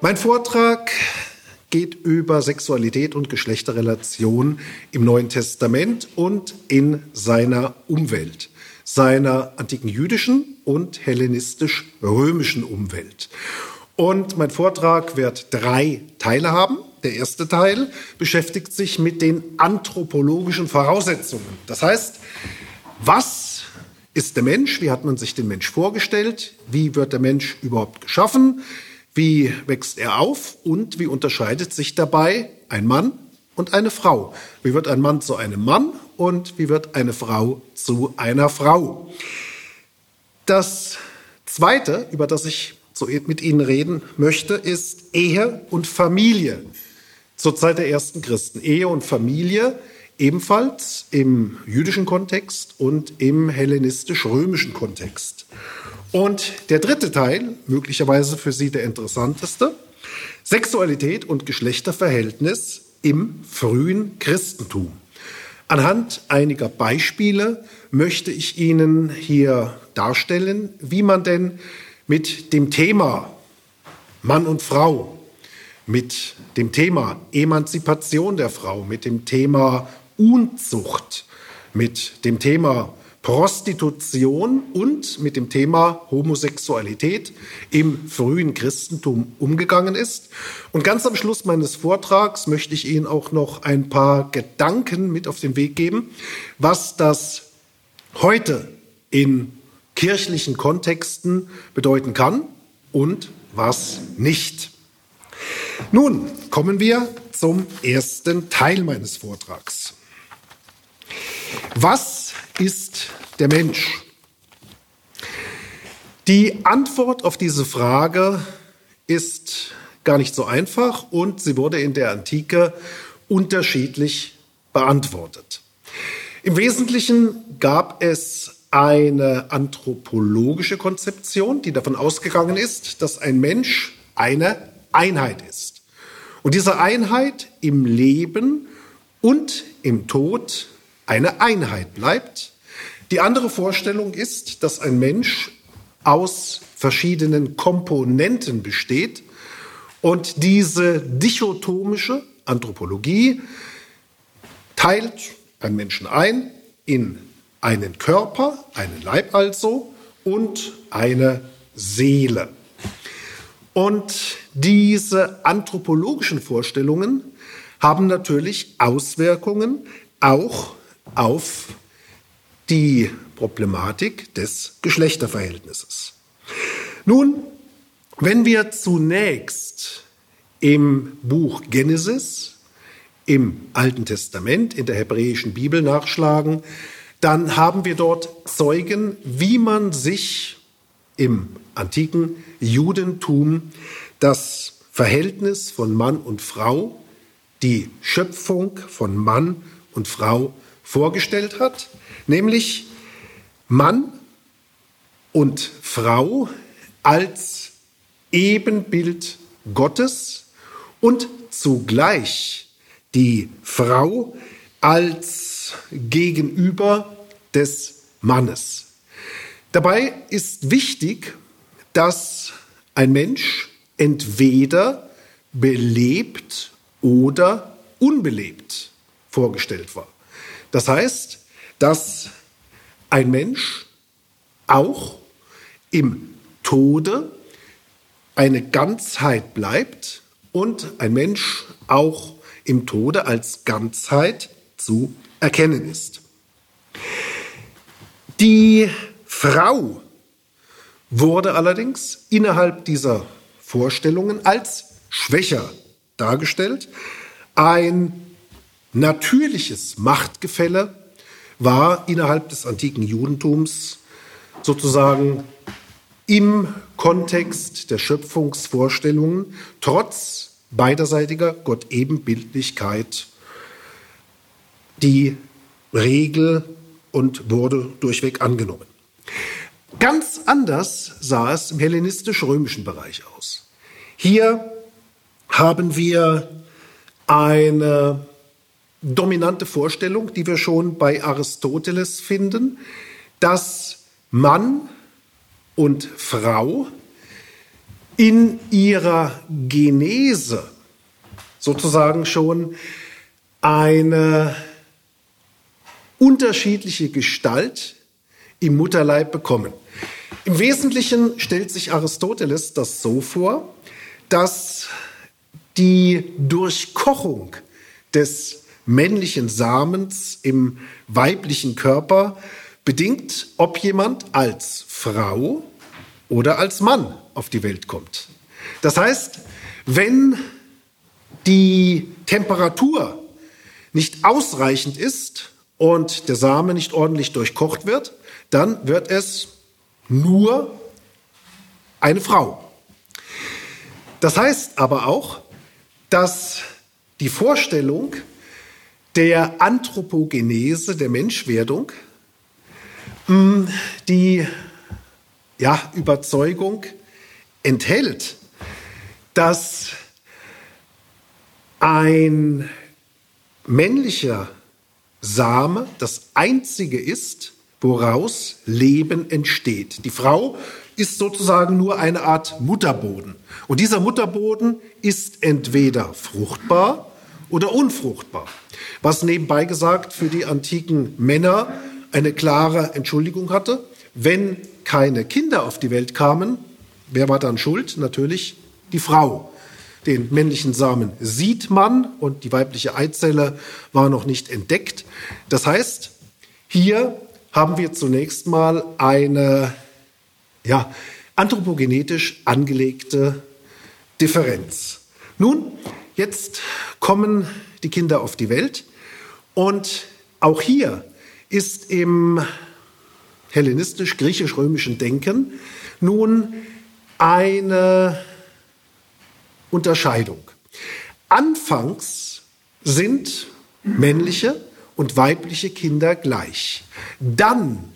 Mein Vortrag geht über Sexualität und Geschlechterrelation im Neuen Testament und in seiner Umwelt, seiner antiken jüdischen und hellenistisch-römischen Umwelt. Und mein Vortrag wird drei Teile haben. Der erste Teil beschäftigt sich mit den anthropologischen Voraussetzungen. Das heißt, was ist der Mensch? Wie hat man sich den Mensch vorgestellt? Wie wird der Mensch überhaupt geschaffen? Wie wächst er auf und wie unterscheidet sich dabei ein Mann und eine Frau? Wie wird ein Mann zu einem Mann und wie wird eine Frau zu einer Frau? Das Zweite, über das ich mit Ihnen reden möchte, ist Ehe und Familie zur Zeit der ersten Christen. Ehe und Familie ebenfalls im jüdischen Kontext und im hellenistisch-römischen Kontext. Und der dritte Teil, möglicherweise für Sie der interessanteste, Sexualität und Geschlechterverhältnis im frühen Christentum. Anhand einiger Beispiele möchte ich Ihnen hier darstellen, wie man denn mit dem Thema Mann und Frau, mit dem Thema Emanzipation der Frau, mit dem Thema Unzucht, mit dem Thema Prostitution und mit dem Thema Homosexualität im frühen Christentum umgegangen ist. Und ganz am Schluss meines Vortrags möchte ich Ihnen auch noch ein paar Gedanken mit auf den Weg geben, was das heute in kirchlichen Kontexten bedeuten kann und was nicht. Nun kommen wir zum ersten Teil meines Vortrags. Was ist der Mensch? Die Antwort auf diese Frage ist gar nicht so einfach und sie wurde in der Antike unterschiedlich beantwortet. Im Wesentlichen gab es eine anthropologische Konzeption, die davon ausgegangen ist, dass ein Mensch eine Einheit ist. Und diese Einheit im Leben und im Tod eine Einheit bleibt. Die andere Vorstellung ist, dass ein Mensch aus verschiedenen Komponenten besteht und diese dichotomische Anthropologie teilt einen Menschen ein in einen Körper, einen Leib also und eine Seele. Und diese anthropologischen Vorstellungen haben natürlich Auswirkungen auch auf die Problematik des Geschlechterverhältnisses. Nun, wenn wir zunächst im Buch Genesis, im Alten Testament, in der hebräischen Bibel nachschlagen, dann haben wir dort Zeugen, wie man sich im antiken Judentum das Verhältnis von Mann und Frau, die Schöpfung von Mann und Frau vorgestellt hat, nämlich Mann und Frau als Ebenbild Gottes und zugleich die Frau als Gegenüber des Mannes. Dabei ist wichtig, dass ein Mensch entweder belebt oder unbelebt vorgestellt war. Das heißt, dass ein Mensch auch im Tode eine Ganzheit bleibt und ein Mensch auch im Tode als Ganzheit zu erkennen ist. Die Frau wurde allerdings innerhalb dieser Vorstellungen als schwächer dargestellt. Ein natürliches Machtgefälle war innerhalb des antiken Judentums sozusagen im Kontext der Schöpfungsvorstellungen trotz beiderseitiger Gott-Ebenbildlichkeit die Regel und wurde durchweg angenommen. Ganz anders sah es im hellenistisch-römischen Bereich aus. Hier haben wir eine dominante Vorstellung, die wir schon bei Aristoteles finden, dass Mann und Frau in ihrer Genese sozusagen schon eine unterschiedliche Gestalt im Mutterleib bekommen. Im Wesentlichen stellt sich Aristoteles das so vor, dass die Durchkochung des männlichen Samens im weiblichen Körper bedingt, ob jemand als Frau oder als Mann auf die Welt kommt. Das heißt, wenn die Temperatur nicht ausreichend ist und der Same nicht ordentlich durchkocht wird, dann wird es nur eine Frau. Das heißt aber auch, dass die Vorstellung der Anthropogenese, der Menschwerdung, hm, die ja, Überzeugung enthält, dass ein männlicher Same das einzige ist, woraus Leben entsteht. Die Frau ist sozusagen nur eine Art Mutterboden. Und dieser Mutterboden ist entweder fruchtbar oder unfruchtbar. Was nebenbei gesagt für die antiken Männer eine klare Entschuldigung hatte. Wenn keine Kinder auf die Welt kamen, wer war dann schuld? Natürlich die Frau. Den männlichen Samen sieht man und die weibliche Eizelle war noch nicht entdeckt. Das heißt, hier haben wir zunächst mal eine ja, anthropogenetisch angelegte Differenz. Nun, jetzt kommen die Kinder auf die Welt und auch hier ist im hellenistisch-griechisch-römischen Denken nun eine Unterscheidung. Anfangs sind männliche und weibliche Kinder gleich. Dann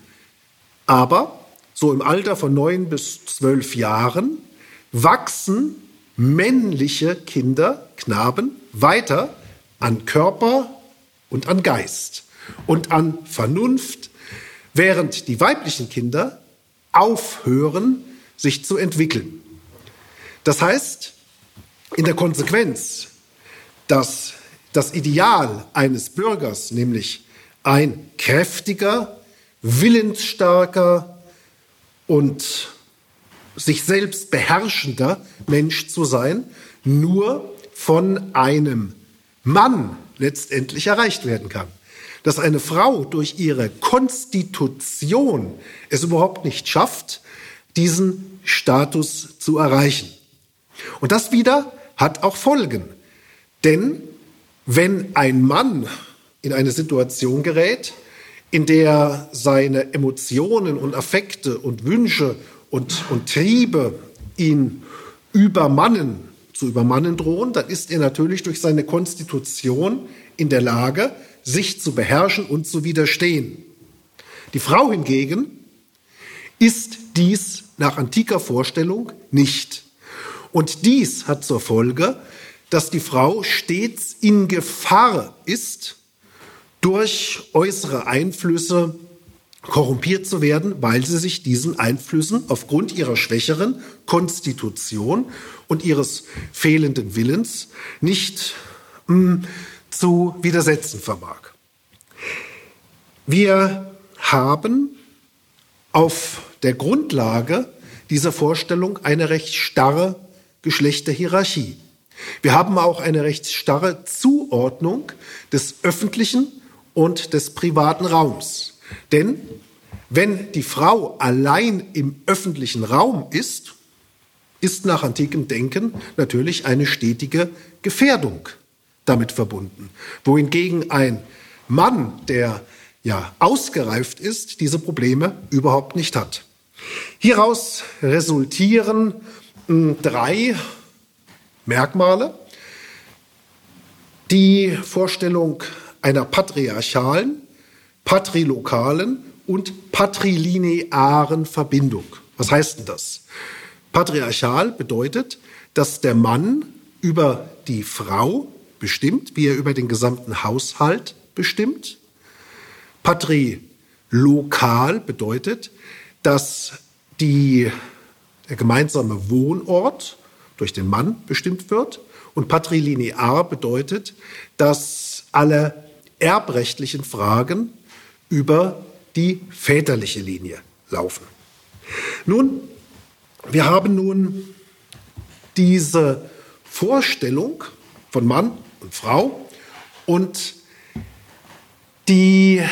aber, so im Alter von neun bis zwölf Jahren, wachsen männliche Kinder, Knaben, weiter an Körper und an Geist und an Vernunft, während die weiblichen Kinder aufhören, sich zu entwickeln. Das heißt, in der Konsequenz, dass das Ideal eines Bürgers, nämlich ein kräftiger, willensstarker und sich selbst beherrschender Mensch zu sein, nur von einem Mann letztendlich erreicht werden kann dass eine Frau durch ihre Konstitution es überhaupt nicht schafft, diesen Status zu erreichen. Und das wieder hat auch Folgen. Denn wenn ein Mann in eine Situation gerät, in der seine Emotionen und Affekte und Wünsche und, und Triebe ihn übermannen, zu übermannen drohen, dann ist er natürlich durch seine Konstitution in der Lage, sich zu beherrschen und zu widerstehen. Die Frau hingegen ist dies nach antiker Vorstellung nicht. Und dies hat zur Folge, dass die Frau stets in Gefahr ist, durch äußere Einflüsse korrumpiert zu werden, weil sie sich diesen Einflüssen aufgrund ihrer schwächeren Konstitution und ihres fehlenden Willens nicht mh, hm, zu widersetzen vermag. Wir haben auf der Grundlage dieser Vorstellung eine recht starre Geschlechterhierarchie. Wir haben auch eine recht starre Zuordnung des öffentlichen und des privaten Raums. Denn wenn die Frau allein im öffentlichen Raum ist, ist nach antikem Denken natürlich eine stetige Gefährdung damit verbunden. Wohingegen ein Mann, der ja ausgereift ist, diese Probleme überhaupt nicht hat. Hieraus resultieren hm, drei Merkmale. Die Vorstellung einer patriarchalen, patrilokalen und patrilinearen Verbindung. Was heißt denn das? Patriarchal bedeutet, dass der Mann über die Frau bestimmt, wie er über den gesamten Haushalt bestimmt. Patrilokal bedeutet, dass die der gemeinsame Wohnort durch den Mann bestimmt wird. Und patrilinear bedeutet, dass alle erbrechtlichen Fragen über die väterliche Linie laufen. Nun, wir haben nun diese Vorstellung von Mann und Frau und die,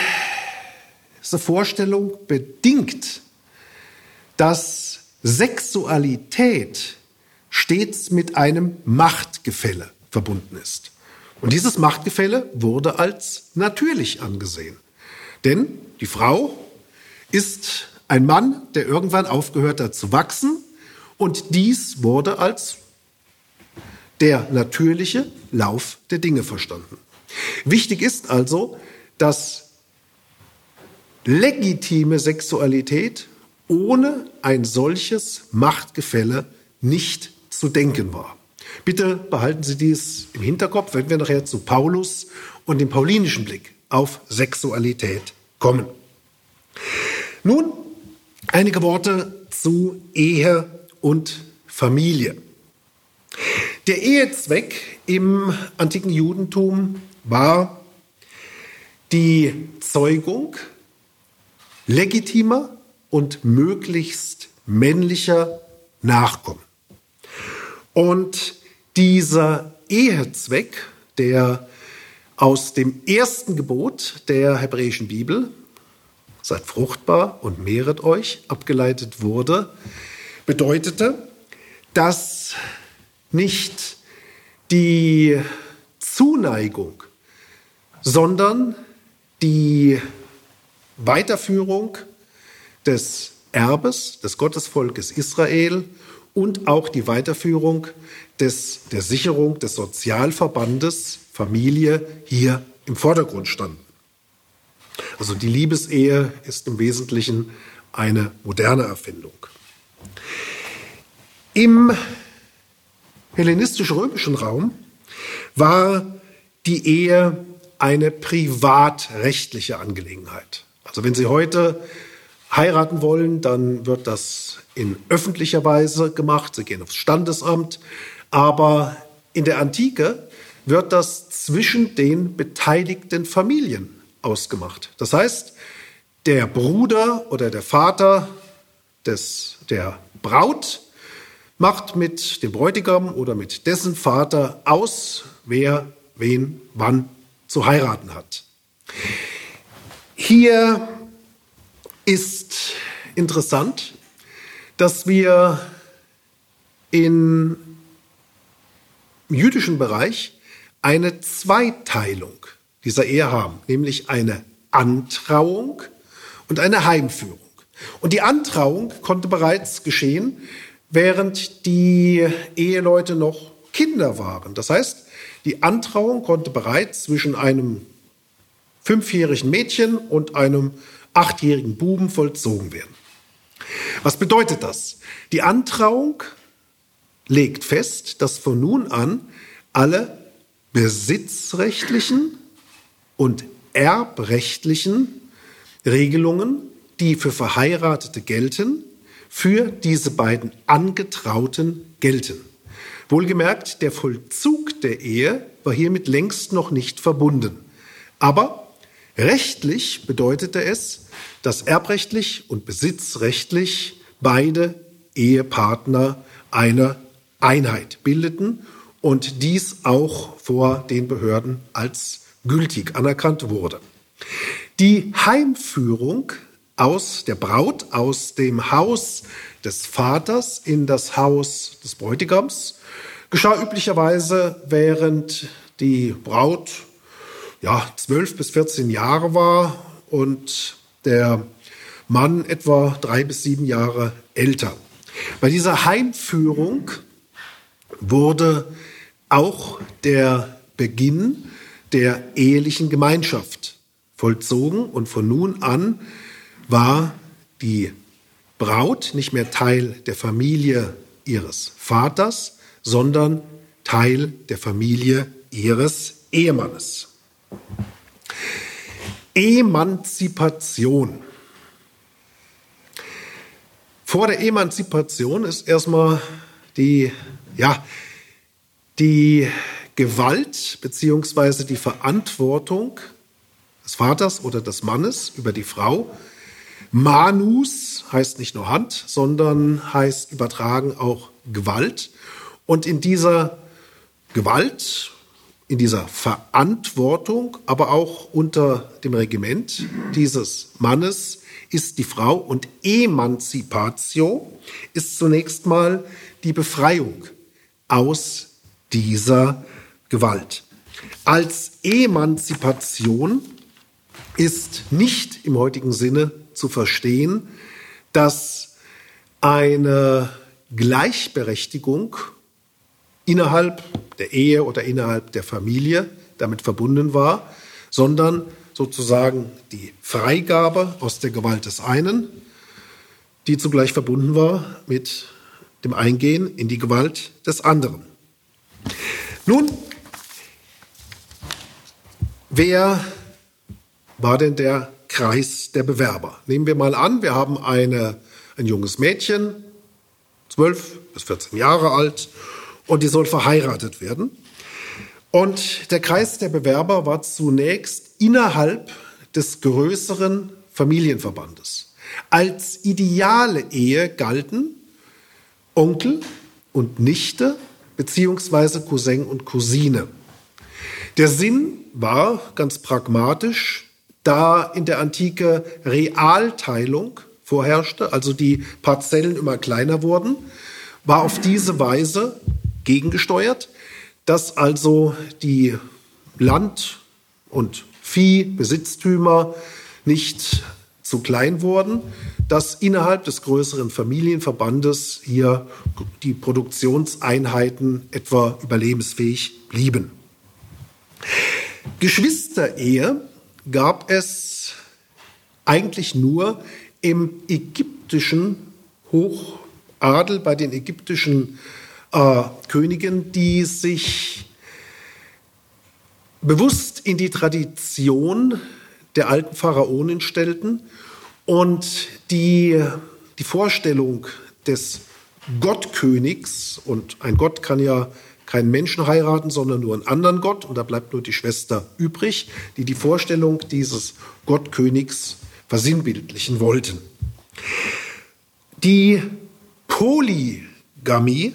diese Vorstellung bedingt, dass Sexualität stets mit einem Machtgefälle verbunden ist. Und dieses Machtgefälle wurde als natürlich angesehen. Denn die Frau ist ein Mann, der irgendwann aufgehört hat zu wachsen. Und dies wurde als der natürliche Lauf der Dinge verstanden. Wichtig ist also, dass legitime Sexualität ohne ein solches Machtgefälle nicht zu denken war. Bitte behalten Sie dies im Hinterkopf, wenn wir nachher zu Paulus und dem paulinischen Blick auf Sexualität kommen. Nun einige Worte zu Ehe und Familie. Der Ehezweck im antiken Judentum war die Zeugung legitimer und möglichst männlicher Nachkommen. Und dieser Ehezweck, der aus dem ersten Gebot der hebräischen Bibel, seid fruchtbar und mehret euch, abgeleitet wurde, bedeutete, dass nicht die Zuneigung, sondern die Weiterführung des Erbes des Gottesvolkes Israel und auch die Weiterführung des, der Sicherung des Sozialverbandes Familie hier im Vordergrund standen. Also die Liebesehe ist im Wesentlichen eine moderne Erfindung. Im hellenistisch-römischen Raum war die Ehe eine privatrechtliche Angelegenheit. Also wenn Sie heute heiraten wollen, dann wird das in öffentlicher Weise gemacht. Sie gehen aufs Standesamt. Aber in der Antike wird das zwischen den beteiligten Familien ausgemacht. Das heißt, der Bruder oder der Vater des, der Braut macht mit dem Bräutigam oder mit dessen Vater aus, wer wen wann zu heiraten hat. Hier ist interessant, dass wir im jüdischen Bereich eine Zweiteilung dieser Ehe haben, nämlich eine Antrauung und eine Heimführung. Und die Antrauung konnte bereits geschehen, während die Eheleute noch Kinder waren. Das heißt, die Antrauung konnte bereits zwischen einem fünfjährigen Mädchen und einem achtjährigen Buben vollzogen werden. Was bedeutet das? Die Antrauung legt fest, dass von nun an alle besitzrechtlichen und erbrechtlichen Regelungen, die für Verheiratete gelten, für diese beiden Angetrauten gelten. Wohlgemerkt, der Vollzug der Ehe war hiermit längst noch nicht verbunden. Aber rechtlich bedeutete es, dass erbrechtlich und besitzrechtlich beide Ehepartner eine Einheit bildeten und dies auch vor den Behörden als gültig anerkannt wurde. Die Heimführung aus der Braut aus dem Haus des Vaters in das Haus des Bräutigams geschah üblicherweise, während die Braut ja, 12 bis 14 Jahre war und der Mann etwa drei bis sieben Jahre älter. Bei dieser Heimführung wurde auch der Beginn der ehelichen Gemeinschaft vollzogen und von nun an war die Braut nicht mehr Teil der Familie ihres Vaters, sondern Teil der Familie ihres Ehemannes. Emanzipation. Vor der Emanzipation ist erstmal die, ja, die Gewalt beziehungsweise die Verantwortung des Vaters oder des Mannes über die Frau. Manus heißt nicht nur Hand, sondern heißt übertragen auch Gewalt. Und in dieser Gewalt, in dieser Verantwortung, aber auch unter dem Regiment dieses Mannes ist die Frau und Emanzipatio ist zunächst mal die Befreiung aus dieser Gewalt. Als Emanzipation ist nicht im heutigen Sinne zu verstehen, dass eine Gleichberechtigung innerhalb der Ehe oder innerhalb der Familie damit verbunden war, sondern sozusagen die Freigabe aus der Gewalt des einen, die zugleich verbunden war mit dem Eingehen in die Gewalt des anderen. Nun, wer war denn der Kreis der Bewerber? Nehmen wir mal an, wir haben eine, ein junges Mädchen, 12 bis 14 Jahre alt, und die soll verheiratet werden. Und der Kreis der Bewerber war zunächst innerhalb des größeren Familienverbandes. Als ideale Ehe galten Onkel und Nichte beziehungsweise Cousin und Cousine. Der Sinn war ganz pragmatisch, da in der Antike Realteilung vorherrschte, also die Parzellen immer kleiner wurden, war auf diese Weise gegengesteuert, dass also die Land- und Viehbesitztümer nicht zu klein wurden, dass innerhalb des größeren Familienverbandes hier die Produktionseinheiten etwa überlebensfähig blieben. Geschwisterehe gab es eigentlich nur im ägyptischen Hochadel bei den ägyptischen äh, Königen, die sich bewusst in die Tradition der alten Pharaonen stellten und die, die Vorstellung des Gottkönigs, und ein Gott kann ja keinen Menschen heiraten, sondern nur einen anderen Gott, und da bleibt nur die Schwester übrig, die die Vorstellung dieses Gottkönigs versinnbildlichen wollten. Die Polygamie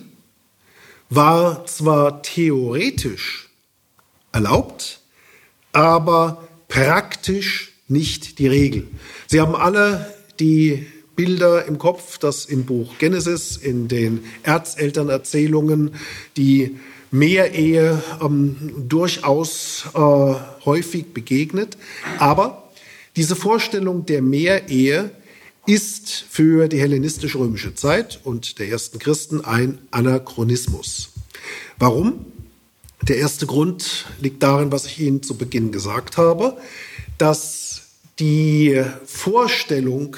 war zwar theoretisch erlaubt, aber praktisch nicht die Regel. Sie haben alle die Bilder im Kopf, dass im Buch Genesis, in den Erzelternerzählungen die Meerehe ähm, durchaus äh, häufig begegnet. Aber diese Vorstellung der Meerehe ist für die hellenistische-römische Zeit und der ersten Christen ein Anachronismus. Warum? Der erste Grund liegt darin, was ich Ihnen zu Beginn gesagt habe, dass die Vorstellung,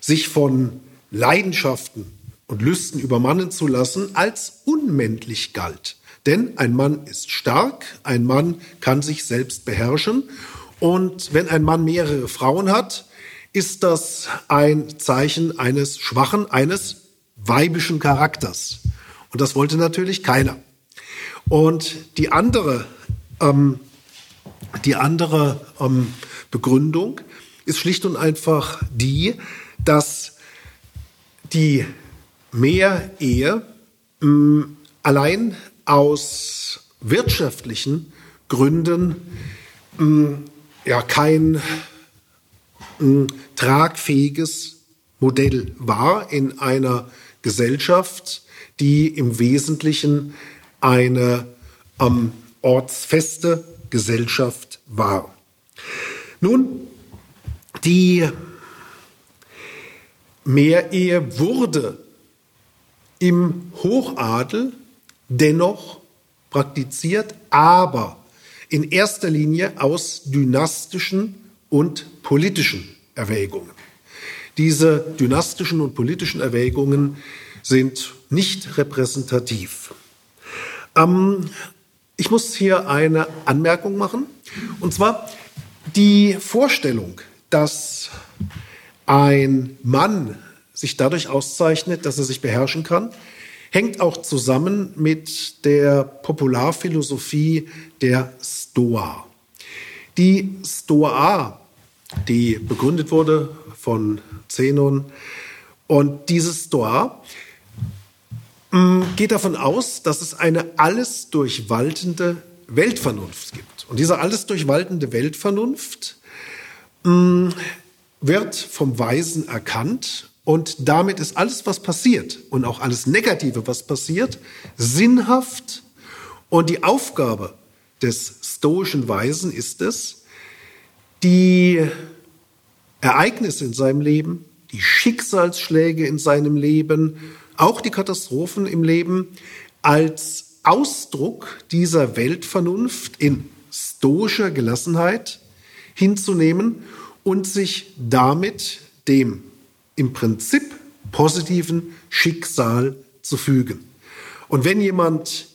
sich von Leidenschaften und Lüsten übermannen zu lassen, als unmännlich galt. Denn ein Mann ist stark, ein Mann kann sich selbst beherrschen. Und wenn ein Mann mehrere Frauen hat, ist das ein Zeichen eines schwachen, eines weibischen Charakters. Und das wollte natürlich keiner. Und die andere, ähm, die andere ähm, Begründung ist schlicht und einfach die, dass die Meerehe mh, allein aus wirtschaftlichen Gründen mh, ja kein mh, tragfähiges Modell war in einer Gesellschaft, die im Wesentlichen eine ähm, ortsfeste Gesellschaft war. Nun, die Mehrehe wurde im Hochadel dennoch praktiziert, aber in erster Linie aus dynastischen und politischen Erwägungen. Diese dynastischen und politischen Erwägungen sind nicht repräsentativ. Ähm, ich muss hier eine Anmerkung machen, und zwar die Vorstellung, dass ein Mann sich dadurch auszeichnet, dass er sich beherrschen kann, hängt auch zusammen mit der Popularphilosophie der Stoa. Die Stoa, die begründet wurde von Zenon, und diese Stoa mm, geht davon aus, dass es eine alles durchwaltende Weltvernunft gibt. Und diese alles durchwaltende Weltvernunft mm, wird vom Weisen erkannt und damit ist alles, was passiert und auch alles Negative, was passiert, sinnhaft. Und die Aufgabe des stoischen Weisen ist es, die Ereignisse in seinem Leben, die Schicksalsschläge in seinem Leben, auch die Katastrophen im Leben als Ausdruck dieser Weltvernunft in stoischer Gelassenheit hinzunehmen und sich damit dem im Prinzip positiven Schicksal zu fügen. Und wenn jemand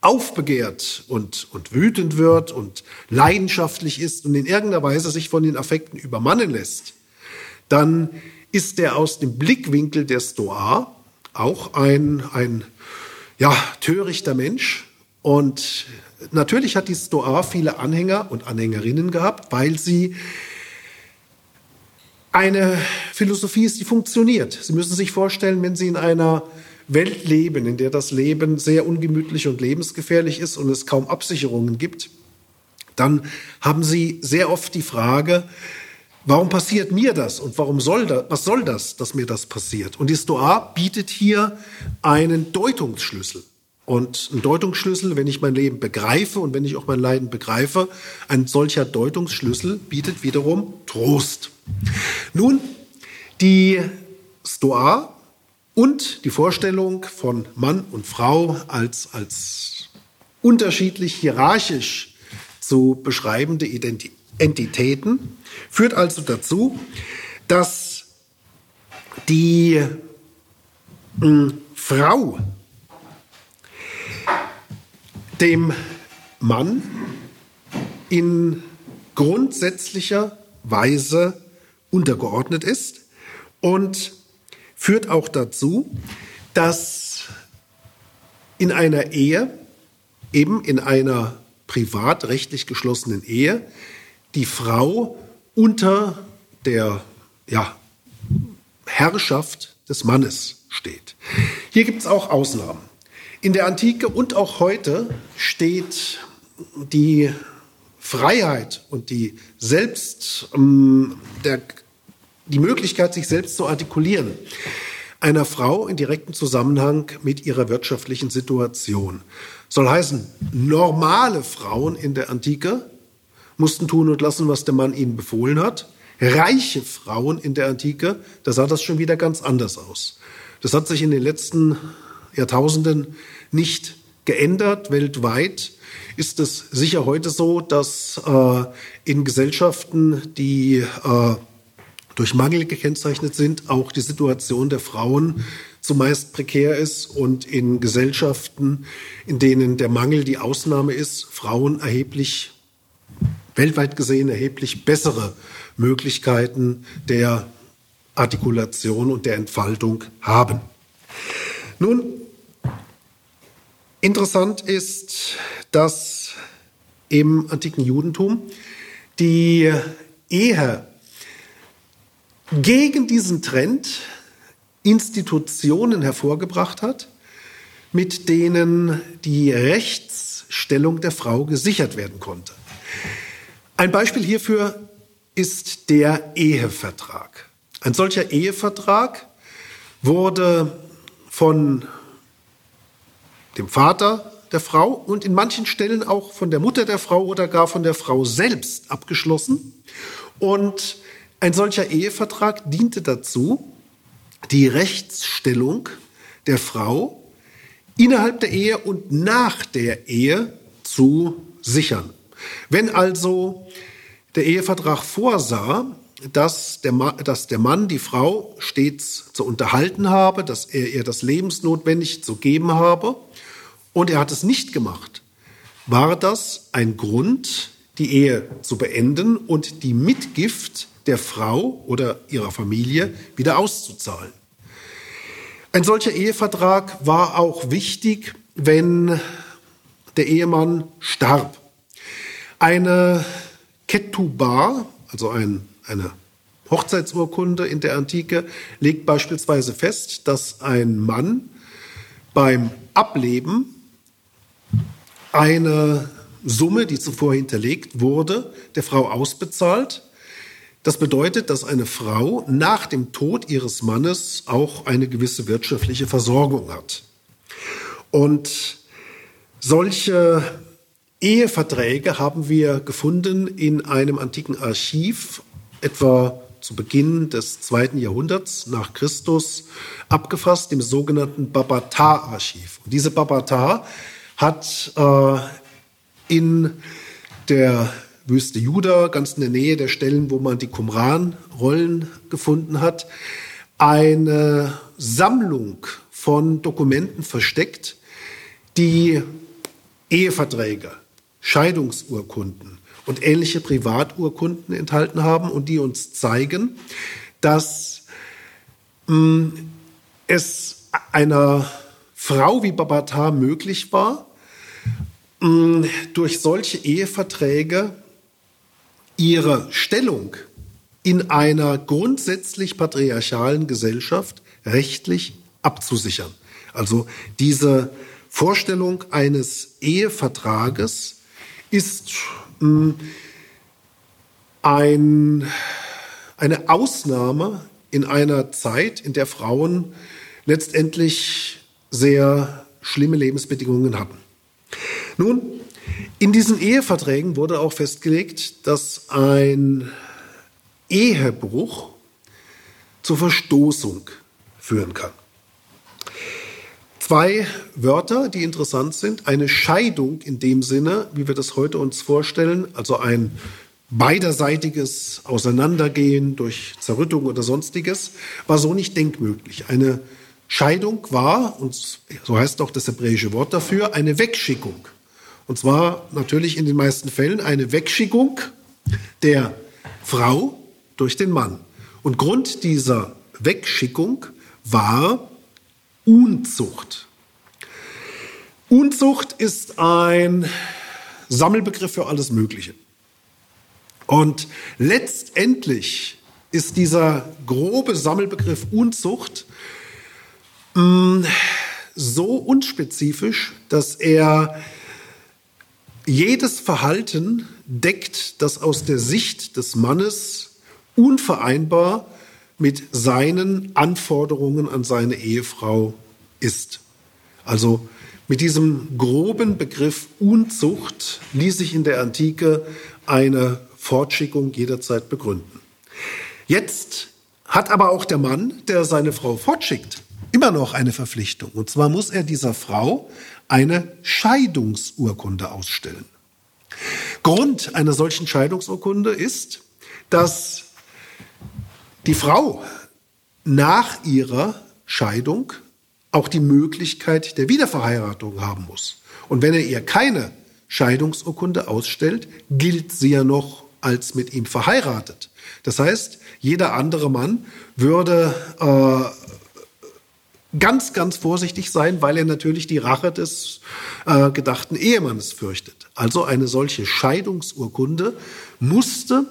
aufbegehrt und, und wütend wird und leidenschaftlich ist und in irgendeiner Weise sich von den Affekten übermannen lässt, dann ist er aus dem Blickwinkel der Stoa auch ein, ein ja, törichter Mensch. Und natürlich hat die Stoa viele Anhänger und Anhängerinnen gehabt, weil sie eine Philosophie ist, die funktioniert. Sie müssen sich vorstellen, wenn Sie in einer Welt leben, in der das Leben sehr ungemütlich und lebensgefährlich ist und es kaum Absicherungen gibt, dann haben Sie sehr oft die Frage, warum passiert mir das und warum soll das, was soll das, dass mir das passiert? Und die Stoa bietet hier einen Deutungsschlüssel. Und ein Deutungsschlüssel, wenn ich mein Leben begreife und wenn ich auch mein Leiden begreife, ein solcher Deutungsschlüssel bietet wiederum Trost. Nun, die Stoa und die Vorstellung von Mann und Frau als, als unterschiedlich hierarchisch zu beschreibende Entitäten führt also dazu, dass die mh, Frau dem Mann in grundsätzlicher Weise untergeordnet ist und führt auch dazu, dass in einer Ehe, eben in einer privatrechtlich geschlossenen Ehe, die Frau unter der ja, Herrschaft des Mannes steht. Hier gibt es auch Ausnahmen. In der Antike und auch heute steht die Freiheit und die Selbst, ähm, der, die Möglichkeit, sich selbst zu artikulieren, einer Frau in direktem Zusammenhang mit ihrer wirtschaftlichen Situation. Soll heißen, normale Frauen in der Antike mussten tun und lassen, was der Mann ihnen befohlen hat. Reiche Frauen in der Antike, da sah das schon wieder ganz anders aus. Das hat sich in den letzten Jahrtausenden nicht geändert. Weltweit ist es sicher heute so, dass äh, in Gesellschaften, die äh, durch Mangel gekennzeichnet sind, auch die Situation der Frauen zumeist prekär ist und in Gesellschaften, in denen der Mangel die Ausnahme ist, Frauen erheblich, weltweit gesehen erheblich bessere Möglichkeiten der Artikulation und der Entfaltung haben. Nun, interessant ist, dass im antiken Judentum die Ehe gegen diesen Trend Institutionen hervorgebracht hat, mit denen die Rechtsstellung der Frau gesichert werden konnte. Ein Beispiel hierfür ist der Ehevertrag. Ein solcher Ehevertrag wurde von dem Vater der Frau und in manchen Stellen auch von der Mutter der Frau oder gar von der Frau selbst abgeschlossen. Und ein solcher Ehevertrag diente dazu, die Rechtsstellung der Frau innerhalb der Ehe und nach der Ehe zu sichern. Wenn also der Ehevertrag vorsah, dass der, dass der Mann die Frau stets zu unterhalten habe, dass er ihr das Lebensnotwendige zu geben habe und er hat es nicht gemacht, war das ein Grund, die Ehe zu beenden und die Mitgift der Frau oder ihrer Familie wieder auszuzahlen. Ein solcher Ehevertrag war auch wichtig, wenn der Ehemann starb. Eine Ketubah, also ein, eine Hochzeitsurkunde in der Antike, legt beispielsweise fest, dass ein Mann beim Ableben eine Summe, die zuvor hinterlegt wurde, der Frau ausbezahlt. Das bedeutet, dass eine Frau nach dem Tod ihres Mannes auch eine gewisse wirtschaftliche Versorgung hat. Und solche Eheverträge haben wir gefunden in einem antiken Archiv, etwa zu Beginn des zweiten Jahrhunderts nach Christus, abgefasst im sogenannten Babatar-Archiv. Und diese Babatar hat äh, in der Wüste Juda, ganz in der Nähe der Stellen, wo man die Qumran-Rollen gefunden hat, eine Sammlung von Dokumenten versteckt, die Eheverträge, Scheidungsurkunden und ähnliche Privaturkunden enthalten haben und die uns zeigen, dass mh, hm, es einer Frau wie Babatar möglich war, durch solche Eheverträge ihre Stellung in einer grundsätzlich patriarchalen Gesellschaft rechtlich abzusichern. Also diese Vorstellung eines Ehevertrages ist mh, ein, eine Ausnahme in einer Zeit, in der Frauen letztendlich sehr schlimme Lebensbedingungen hatten. Nun, in diesen Eheverträgen wurde auch festgelegt, dass ein Ehebruch zur Verstoßung führen kann. Zwei Wörter, die interessant sind. Eine Scheidung in dem Sinne, wie wir das heute uns vorstellen, also ein beiderseitiges Auseinandergehen durch Zerrüttung oder sonstiges, war so nicht denkmöglich. Eine Scheidung war, und so heißt auch das hebräische Wort dafür, eine Wegschickung. Und zwar natürlich in den meisten Fällen eine Wegschickung der Frau durch den Mann. Und Grund dieser Wegschickung war Unzucht. Unzucht ist ein Sammelbegriff für alles Mögliche. Und letztendlich ist dieser grobe Sammelbegriff Unzucht so unspezifisch, dass er jedes Verhalten deckt, das aus der Sicht des Mannes unvereinbar mit seinen Anforderungen an seine Ehefrau ist. Also mit diesem groben Begriff Unzucht ließ sich in der Antike eine Fortschickung jederzeit begründen. Jetzt hat aber auch der Mann, der seine Frau fortschickt, immer noch eine Verpflichtung. Und zwar muss er dieser Frau eine Scheidungsurkunde ausstellen. Grund einer solchen Scheidungsurkunde ist, dass die Frau nach ihrer Scheidung auch die Möglichkeit der Wiederverheiratung haben muss. Und wenn er ihr keine Scheidungsurkunde ausstellt, gilt sie ja noch als mit ihm verheiratet. Das heißt, jeder andere Mann würde äh, ganz, ganz vorsichtig sein, weil er natürlich die Rache des äh, gedachten Ehemannes fürchtet. Also eine solche Scheidungsurkunde musste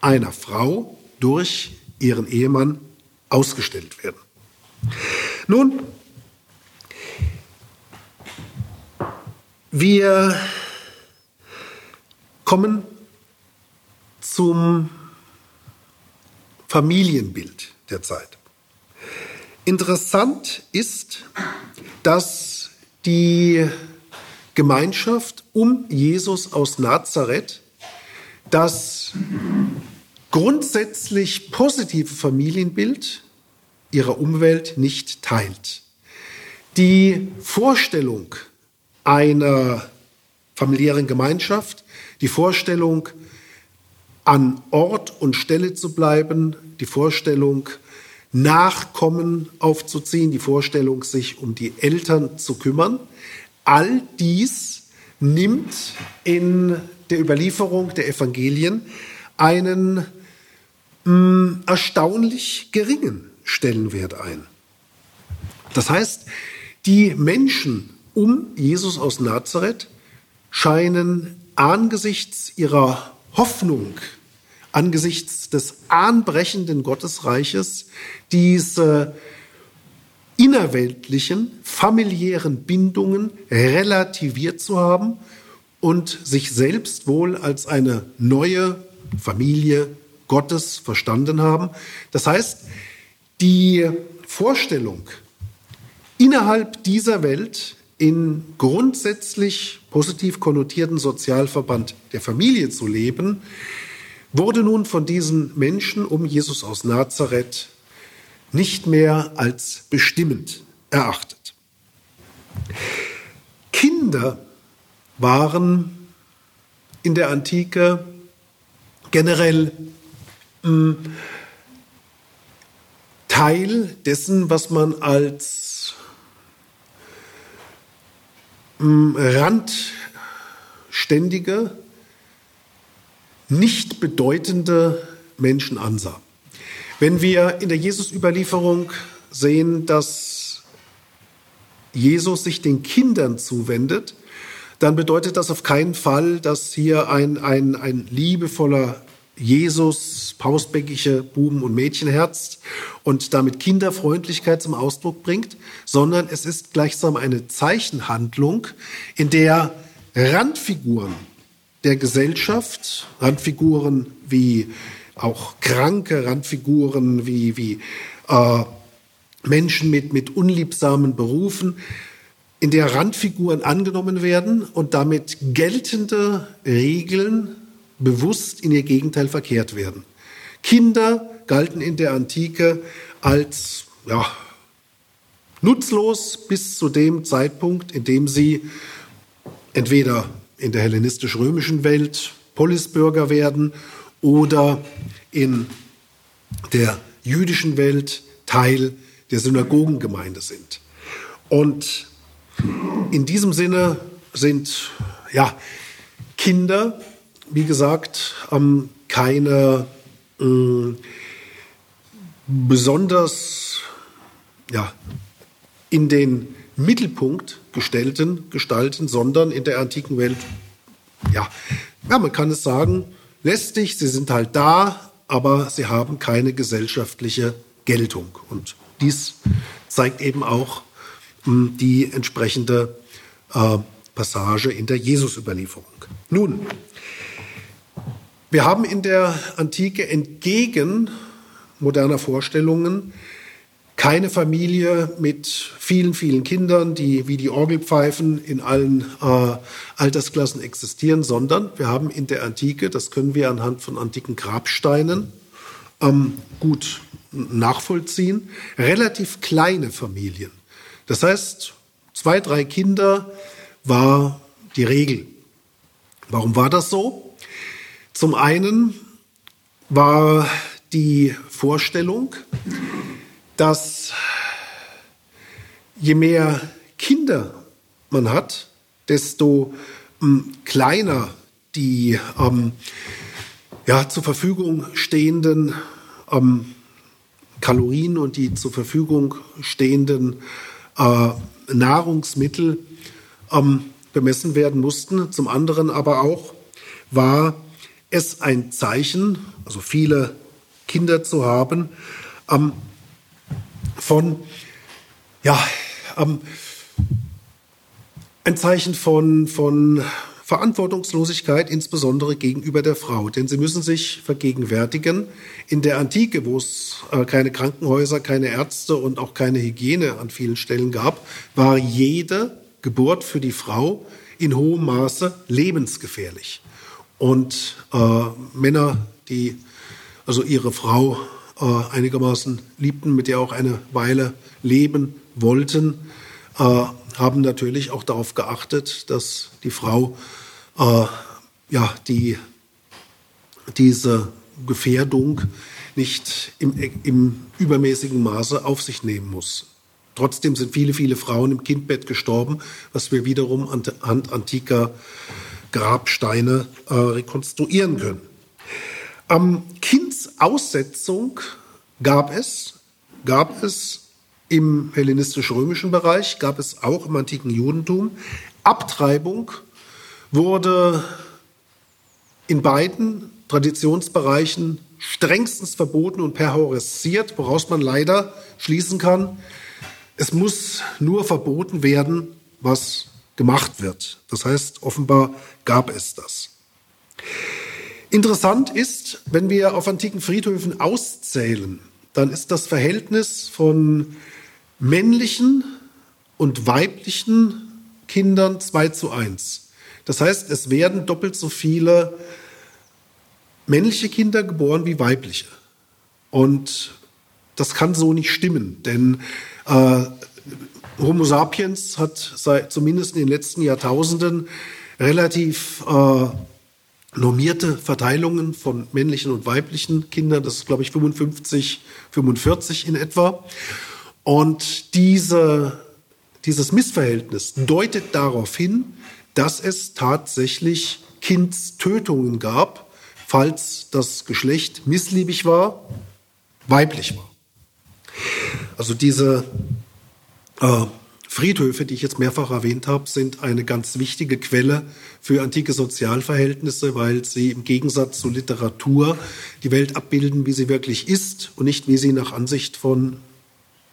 einer Frau durch ihren Ehemann ausgestellt werden. Nun, wir kommen zum Familienbild der Zeit. Interessant ist, dass die Gemeinschaft um Jesus aus Nazareth das grundsätzlich positive Familienbild ihrer Umwelt nicht teilt. Die Vorstellung einer familiären Gemeinschaft, die Vorstellung, an Ort und Stelle zu bleiben, die Vorstellung, Nachkommen aufzuziehen, die Vorstellung, sich um die Eltern zu kümmern, all dies nimmt in der Überlieferung der Evangelien einen mh, hm, erstaunlich geringen Stellenwert ein. Das heißt, die Menschen um Jesus aus Nazareth scheinen angesichts ihrer Hoffnung, angesichts des anbrechenden Gottesreiches, diese innerweltlichen, familiären Bindungen relativiert zu haben und sich selbst wohl als eine neue Familie Gottes verstanden haben. Das heißt, die Vorstellung, innerhalb dieser Welt in grundsätzlich positiv konnotierten Sozialverband der Familie zu leben, wurde nun von diesen Menschen um Jesus aus Nazareth nicht mehr als bestimmend erachtet. Kinder waren in der Antike generell hm, Teil dessen, was man als hm, randständige, nicht bedeutende Menschen ansah. Wenn wir in der Jesus-Überlieferung sehen, dass Jesus sich den Kindern zuwendet, dann bedeutet das auf keinen Fall, dass hier ein, ein, ein liebevoller Jesus pausbäckige Buben- und Mädchenherz und damit Kinderfreundlichkeit zum Ausdruck bringt, sondern es ist gleichsam eine Zeichenhandlung, in der Randfiguren der Gesellschaft, Randfiguren wie auch kranke Randfiguren, wie, wie äh, Menschen mit, mit unliebsamen Berufen, in der Randfiguren angenommen werden und damit geltende Regeln bewusst in ihr Gegenteil verkehrt werden. Kinder galten in der Antike als ja, nutzlos bis zu dem Zeitpunkt, in dem sie entweder in der hellenistisch-römischen Welt Polisbürger werden oder in der jüdischen Welt Teil der Synagogengemeinde sind. Und in diesem Sinne sind ja, Kinder, wie gesagt, ähm, keine äh, besonders ja, in den Mittelpunkt gestellten Gestalten, sondern in der antiken Welt, ja, ja, man kann es sagen, lästig, sie sind halt da, aber sie haben keine gesellschaftliche Geltung. Und dies zeigt eben auch hm, die entsprechende äh, Passage in der Jesus-Überlieferung. Nun, wir haben in der Antike entgegen moderner Vorstellungen keine Familie mit vielen, vielen Kindern, die wie die Orgelpfeifen in allen äh, Altersklassen existieren, sondern wir haben in der Antike, das können wir anhand von antiken Grabsteinen ähm, gut nachvollziehen, relativ kleine Familien. Das heißt, zwei, drei Kinder war die Regel. Warum war das so? Zum einen war die Vorstellung, dass je mehr Kinder man hat, desto ähm, kleiner die ähm, ja, zur Verfügung stehenden ähm, Kalorien und die zur Verfügung stehenden äh, Nahrungsmittel ähm, bemessen werden mussten. Zum anderen aber auch war es ein Zeichen, also viele Kinder zu haben, ähm, von, ja, ähm, ein Zeichen von, von Verantwortungslosigkeit, insbesondere gegenüber der Frau. Denn Sie müssen sich vergegenwärtigen, in der Antike, wo es äh, keine Krankenhäuser, keine Ärzte und auch keine Hygiene an vielen Stellen gab, war jede Geburt für die Frau in hohem Maße lebensgefährlich. Und äh, Männer, die also ihre Frau äh, einigermaßen liebten, mit der auch eine Weile leben wollten, äh, haben natürlich auch darauf geachtet, dass die Frau äh, ja, die, diese Gefährdung nicht im, im übermäßigen Maße auf sich nehmen muss. Trotzdem sind viele, viele Frauen im Kindbett gestorben, was wir wiederum anhand antiker Grabsteine äh, rekonstruieren können. Am Kindsaussetzung gab es, gab es im hellenistisch-römischen Bereich, gab es auch im antiken Judentum. Abtreibung wurde in beiden Traditionsbereichen strengstens verboten und perhorisiert, woraus man leider schließen kann, es muss nur verboten werden, was gemacht wird. Das heißt, offenbar gab es das. Interessant ist, wenn wir auf antiken Friedhöfen auszählen, dann ist das Verhältnis von männlichen und weiblichen Kindern 2 zu 1. Das heißt, es werden doppelt so viele männliche Kinder geboren wie weibliche. Und das kann so nicht stimmen, denn äh, Homo sapiens hat seit, zumindest in den letzten Jahrtausenden relativ äh, normierte Verteilungen von männlichen und weiblichen Kindern. Das ist, glaube ich, 55, 45 in etwa. Und diese, dieses Missverhältnis deutet darauf hin, dass es tatsächlich Kindstötungen gab, falls das Geschlecht missliebig war, weiblich war. Also diese äh, Friedhöfe, die ich jetzt mehrfach erwähnt habe, sind eine ganz wichtige Quelle für antike Sozialverhältnisse, weil sie im Gegensatz zur Literatur die Welt abbilden, wie sie wirklich ist und nicht, wie sie nach Ansicht von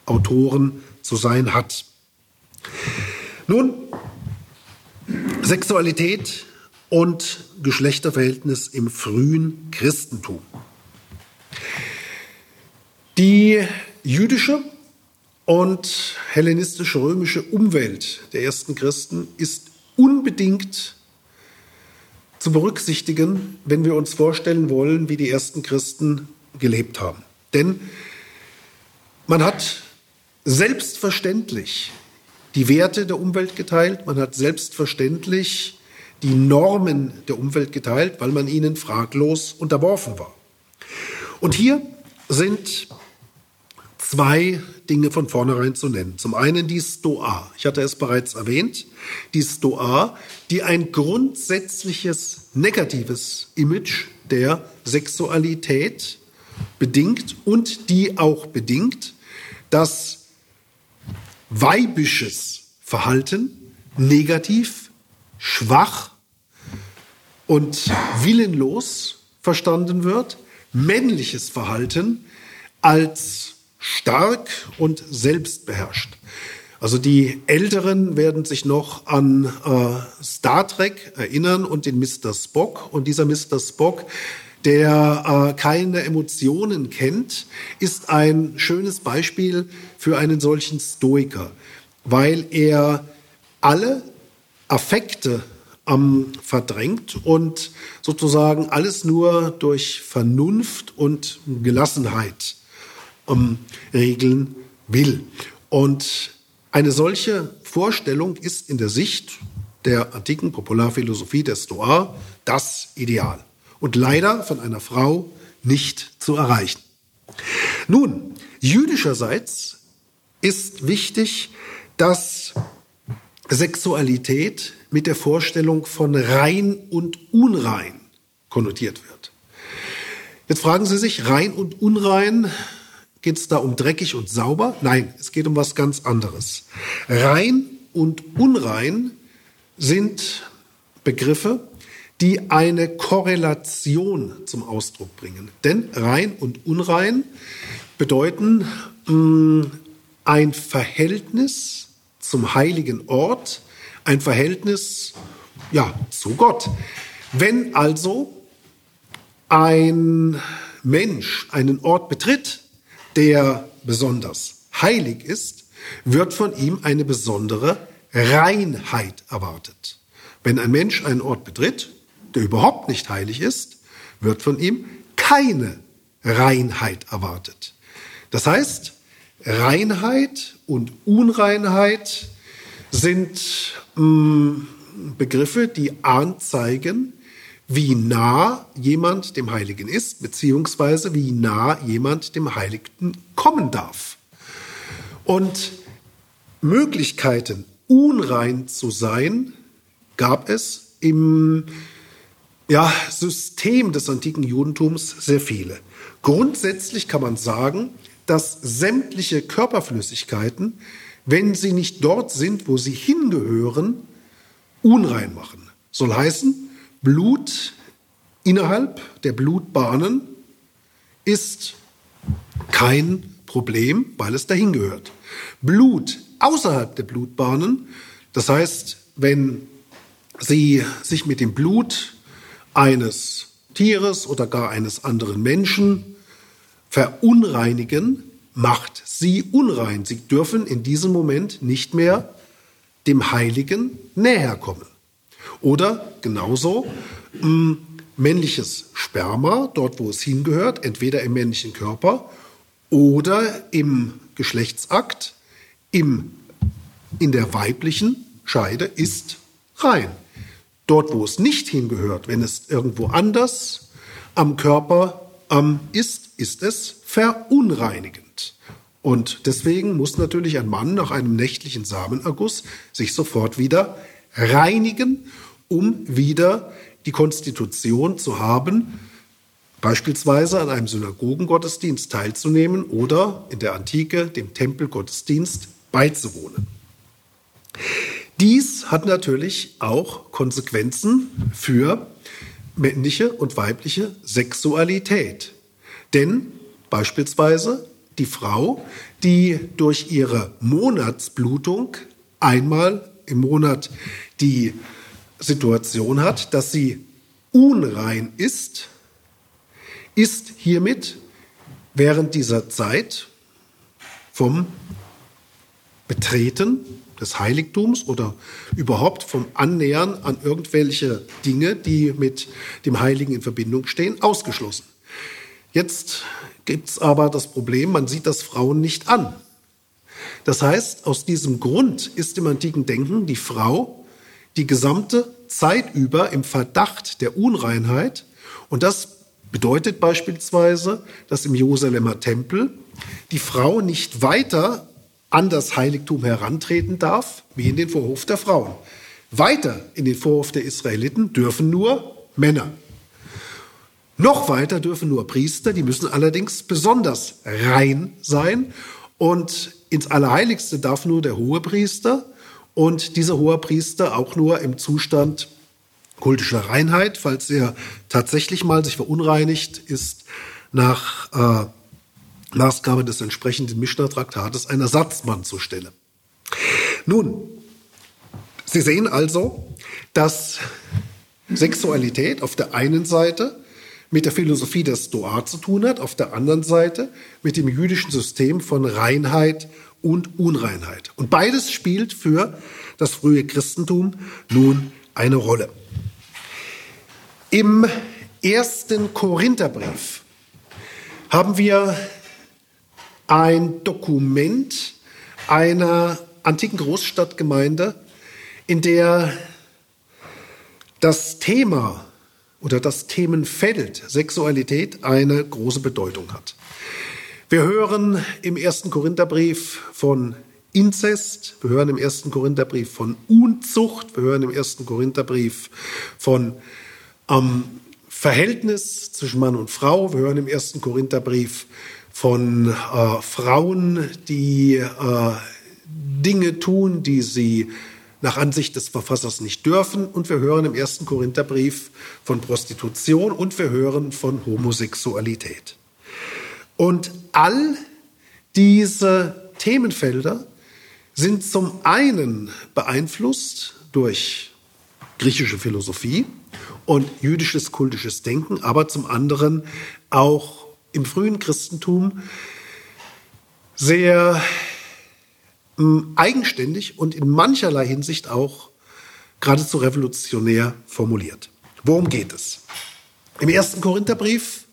Autoren zu sein hat. Nun, Sexualität und Geschlechterverhältnis im frühen Christentum. Die jüdische und hellenistische-römische Umwelt der ersten Christen ist unbedingt zu berücksichtigen, wenn wir uns vorstellen wollen, wie die ersten Christen gelebt haben. Denn man hat selbstverständlich die Werte der Umwelt geteilt, man hat selbstverständlich die Normen der Umwelt geteilt, weil man ihnen fraglos unterworfen war. Und hier sind zwei Dinge von vornherein zu nennen. Zum einen die Stoa. Ich hatte es bereits erwähnt. Die Stoa, die ein grundsätzliches negatives Image der Sexualität bedingt und die auch bedingt, dass weibisches Verhalten negativ, schwach und willenlos verstanden wird, männliches Verhalten als stark und selbstbeherrscht. Also die Älteren werden sich noch an äh, Star Trek erinnern und den Mr. Spock. Und dieser Mr. Spock, der äh, keine Emotionen kennt, ist ein schönes Beispiel für einen solchen Stoiker, weil er alle Affekte ähm, verdrängt und sozusagen alles nur durch Vernunft und Gelassenheit ähm, regeln will. Und eine solche Vorstellung ist in der Sicht der antiken Popularphilosophie der Stoa das Ideal und leider von einer Frau nicht zu erreichen. Nun, jüdischerseits ist wichtig, dass Sexualität mit der Vorstellung von rein und unrein konnotiert wird. Jetzt fragen Sie sich, rein und unrein, Geht es da um dreckig und sauber? Nein, es geht um was ganz anderes. Rein und unrein sind Begriffe, die eine Korrelation zum Ausdruck bringen. Denn rein und unrein bedeuten mh, mm, ein Verhältnis zum heiligen Ort, ein Verhältnis ja, zu Gott. Wenn also ein Mensch einen Ort betritt, der besonders heilig ist, wird von ihm eine besondere Reinheit erwartet. Wenn ein Mensch einen Ort betritt, der überhaupt nicht heilig ist, wird von ihm keine Reinheit erwartet. Das heißt, Reinheit und Unreinheit sind mh, mm, Begriffe, die anzeigen, wie nah jemand dem Heiligen ist, beziehungsweise wie nah jemand dem Heiligen kommen darf. Und Möglichkeiten, unrein zu sein, gab es im ja, System des antiken Judentums sehr viele. Grundsätzlich kann man sagen, dass sämtliche Körperflüssigkeiten, wenn sie nicht dort sind, wo sie hingehören, unrein machen. Soll heißen, Blut innerhalb der Blutbahnen ist kein Problem, weil es dahin gehört. Blut außerhalb der Blutbahnen, das heißt, wenn Sie sich mit dem Blut eines Tieres oder gar eines anderen Menschen verunreinigen, macht sie unrein. Sie dürfen in diesem Moment nicht mehr dem Heiligen näher kommen. Oder genauso mh, hm, männliches Sperma, dort wo es hingehört, entweder im männlichen Körper oder im Geschlechtsakt, im, in der weiblichen Scheide ist rein. Dort, wo es nicht hingehört, wenn es irgendwo anders am Körper ähm, ist, ist es verunreinigend. Und deswegen muss natürlich ein Mann nach einem nächtlichen Samenerguss sich sofort wieder reinigen, um wieder die Konstitution zu haben, beispielsweise an einem Synagogengottesdienst teilzunehmen oder in der Antike dem Tempelgottesdienst beizuwohnen. Dies hat natürlich auch Konsequenzen für männliche und weibliche Sexualität. Denn beispielsweise die Frau, die durch ihre Monatsblutung einmal im Monat die Situation hat, dass sie unrein ist, ist hiermit während dieser Zeit vom Betreten des Heiligtums oder überhaupt vom Annähern an irgendwelche Dinge, die mit dem Heiligen in Verbindung stehen, ausgeschlossen. Jetzt gibt es aber das Problem, man sieht das Frauen nicht an. Das heißt, aus diesem Grund ist im antiken Denken die Frau die gesamte Zeit über im Verdacht der Unreinheit. Und das bedeutet beispielsweise, dass im Jerusalemer Tempel die Frau nicht weiter an das Heiligtum herantreten darf, wie in den Vorhof der Frauen. Weiter in den Vorhof der Israeliten dürfen nur Männer. Noch weiter dürfen nur Priester, die müssen allerdings besonders rein sein. Und ins Allerheiligste darf nur der Hohepriester und dieser Hohepriester auch nur im Zustand kultischer Reinheit, falls er tatsächlich mal sich verunreinigt ist nach äh, Maßgabe des entsprechenden Mishnah-Traktates ein Ersatzmann zur Stelle. Nun, Sie sehen also, dass Sexualität auf der einen Seite mit der Philosophie der Stoa zu tun hat, auf der anderen Seite mit dem jüdischen System von Reinheit und Unreinheit. Und beides spielt für das frühe Christentum nun eine Rolle. Im ersten Korintherbrief haben wir ein Dokument einer antiken Großstadtgemeinde, in der das Thema oder das Themenfeld Sexualität eine große Bedeutung hat. Wir hören im ersten Korintherbrief von Inzest, wir hören im ersten Korintherbrief von Unzucht, wir hören im ersten Korintherbrief von ähm, Verhältnis zwischen Mann und Frau, wir hören im ersten Korintherbrief von äh, Frauen, die äh, Dinge tun, die sie nach Ansicht des Verfassers nicht dürfen. Und wir hören im ersten Korintherbrief von Prostitution und wir hören von Homosexualität. Und all diese Themenfelder sind zum einen beeinflusst durch griechische Philosophie und jüdisches kultisches Denken, aber zum anderen auch im frühen Christentum sehr ähm, eigenständig und in mancherlei Hinsicht auch geradezu revolutionär formuliert. Worum geht es? Im ersten Korintherbrief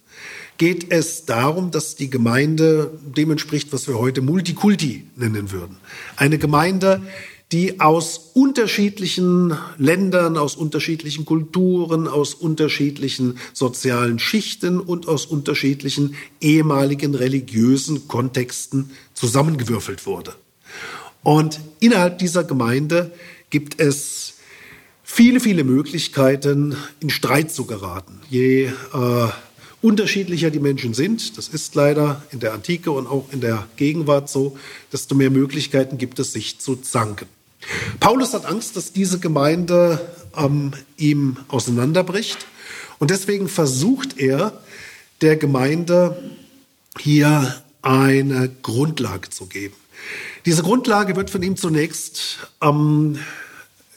geht es darum, dass die Gemeinde dem entspricht, was wir heute Multikulti nennen würden. Eine Gemeinde, die aus unterschiedlichen Ländern, aus unterschiedlichen Kulturen, aus unterschiedlichen sozialen Schichten und aus unterschiedlichen ehemaligen religiösen Kontexten zusammengewürfelt wurde. Und innerhalb dieser Gemeinde gibt es viele, viele Möglichkeiten, in Streit zu geraten. Je äh, unterschiedlicher die Menschen sind, das ist leider in der Antike und auch in der Gegenwart so, desto mehr Möglichkeiten gibt es, sich zu zanken. Paulus hat Angst, dass diese Gemeinde ähm, ihm auseinanderbricht und deswegen versucht er, der Gemeinde hier eine Grundlage zu geben. Diese Grundlage wird von ihm zunächst ähm,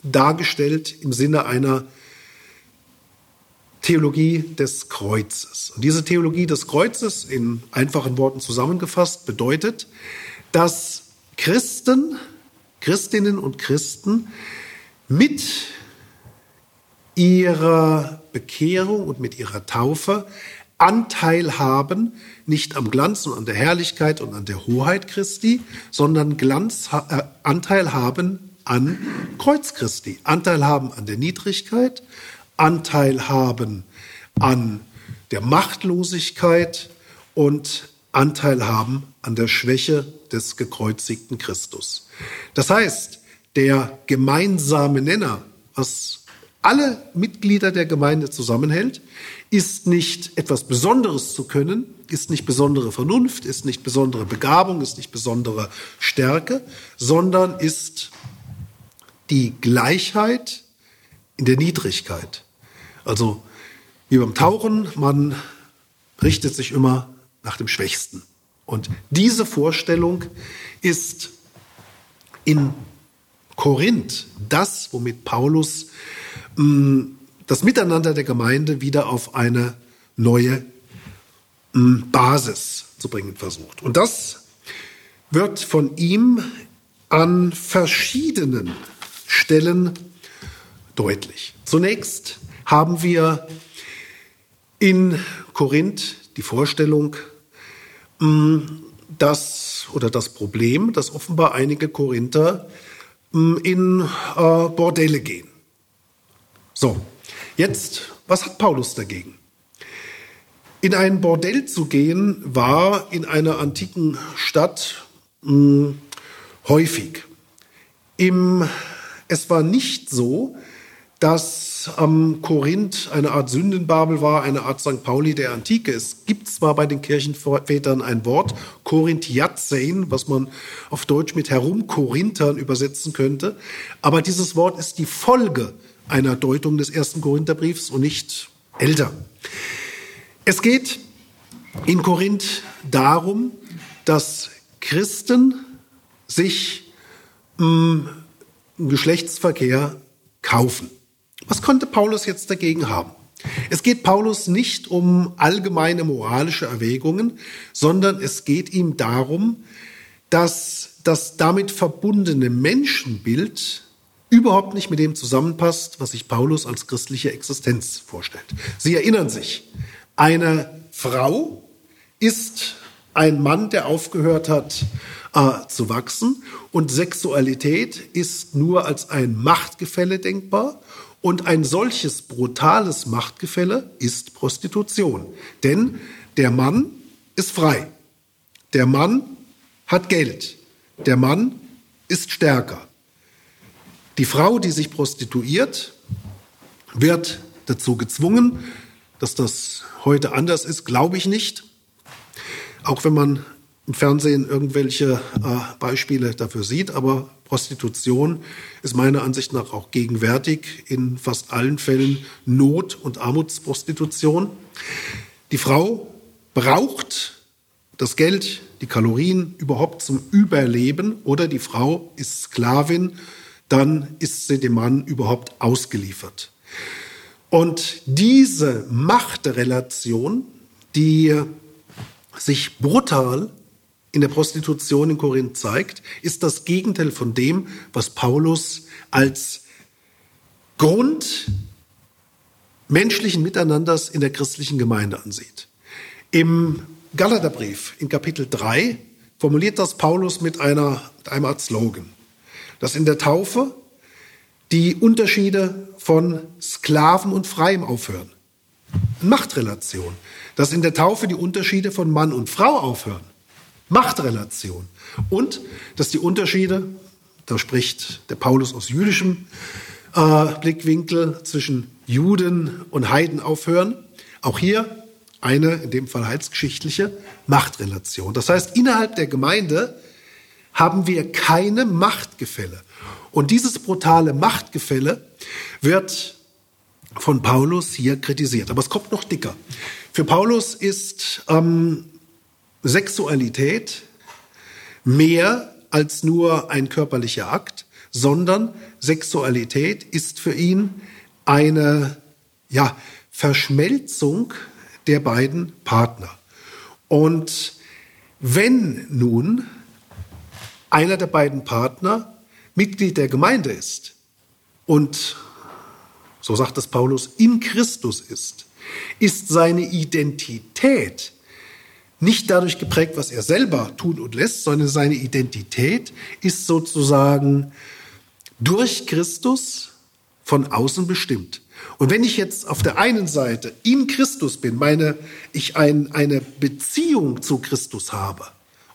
dargestellt im Sinne einer Theologie des Kreuzes. Und diese Theologie des Kreuzes, in einfachen Worten zusammengefasst, bedeutet, dass Christen, Christinnen und Christen mit ihrer Bekehrung und mit ihrer Taufe Anteil haben, nicht am Glanz und an der Herrlichkeit und an der Hoheit Christi, sondern Glanz, äh, Anteil haben an Kreuz Christi, Anteil haben an der Niedrigkeit, Anteil haben an der Machtlosigkeit und Anteil haben an der Schwäche des gekreuzigten Christus. Das heißt, der gemeinsame Nenner, was alle Mitglieder der Gemeinde zusammenhält, ist nicht etwas Besonderes zu können, ist nicht besondere Vernunft, ist nicht besondere Begabung, ist nicht besondere Stärke, sondern ist die Gleichheit in der Niedrigkeit. Also wie beim Tauchen, man richtet sich immer nach dem Schwächsten. Und diese Vorstellung ist in Korinth das, womit Paulus mh, mm, das Miteinander der Gemeinde wieder auf eine neue mh, mm, Basis zu bringen versucht. Und das wird von ihm an verschiedenen Stellen deutlich. Zunächst haben wir in Korinth die Vorstellung, mm, dass oder das Problem, dass offenbar einige Korinther mm, in äh, Bordelle gehen. So, jetzt, was hat Paulus dagegen? In ein Bordell zu gehen war in einer antiken Stadt mh, mm, häufig. Im, es war nicht so, dass am Korinth eine Art Sündenbabel war, eine Art St. Pauli der Antike. Es gibt zwar bei den Kirchenvätern ein Wort, Korinthiazein, was man auf Deutsch mit Herumkorinthern übersetzen könnte, aber dieses Wort ist die Folge einer Deutung des ersten Korintherbriefs und nicht älter. Es geht in Korinth darum, dass Christen sich im Geschlechtsverkehr kaufen. Was konnte Paulus jetzt dagegen haben? Es geht Paulus nicht um allgemeine moralische Erwägungen, sondern es geht ihm darum, dass das damit verbundene Menschenbild überhaupt nicht mit dem zusammenpasst, was sich Paulus als christliche Existenz vorstellt. Sie erinnern sich, eine Frau ist ein Mann, der aufgehört hat äh, zu wachsen und Sexualität ist nur als ein Machtgefälle denkbar und ein solches brutales Machtgefälle ist Prostitution. Denn der Mann ist frei. Der Mann hat Geld. Der Mann ist stärker. Die Frau, die sich prostituiert, wird dazu gezwungen. Dass das heute anders ist, glaube ich nicht. Auch wenn man im Fernsehen irgendwelche äh, Beispiele dafür sieht, aber Prostitution ist meiner Ansicht nach auch gegenwärtig in fast allen Fällen Not- und Armutsprostitution. Die Frau braucht das Geld, die Kalorien überhaupt zum Überleben oder die Frau ist Sklavin, dann ist sie dem Mann überhaupt ausgeliefert. Und diese Machtrelation, die sich brutal in der Prostitution in Korinth zeigt, ist das Gegenteil von dem, was Paulus als Grund menschlichen Miteinanders in der christlichen Gemeinde ansieht. Im Galaterbrief in Kapitel 3 formuliert das Paulus mit, einer, mit einem Art Slogan, dass in der Taufe die Unterschiede von Sklaven und Freiem aufhören. Machtrelation. Dass in der Taufe die Unterschiede von Mann und Frau aufhören. Machtrelation. Und dass die Unterschiede, da spricht der Paulus aus jüdischem äh, Blickwinkel, zwischen Juden und Heiden aufhören. Auch hier eine, in dem Fall heilsgeschichtliche, Machtrelation. Das heißt, innerhalb der Gemeinde haben wir keine Machtgefälle. Und dieses brutale Machtgefälle wird von Paulus hier kritisiert. Aber es kommt noch dicker. Für Paulus ist ähm, Sexualität mehr als nur ein körperlicher Akt, sondern Sexualität ist für ihn eine ja, Verschmelzung der beiden Partner. Und wenn nun einer der beiden Partner Mitglied der Gemeinde ist und, so sagt es Paulus, in Christus ist, ist seine Identität nicht dadurch geprägt, was er selber tun und lässt, sondern seine Identität ist sozusagen durch Christus von außen bestimmt. Und wenn ich jetzt auf der einen Seite in Christus bin, meine ich ein, eine Beziehung zu Christus habe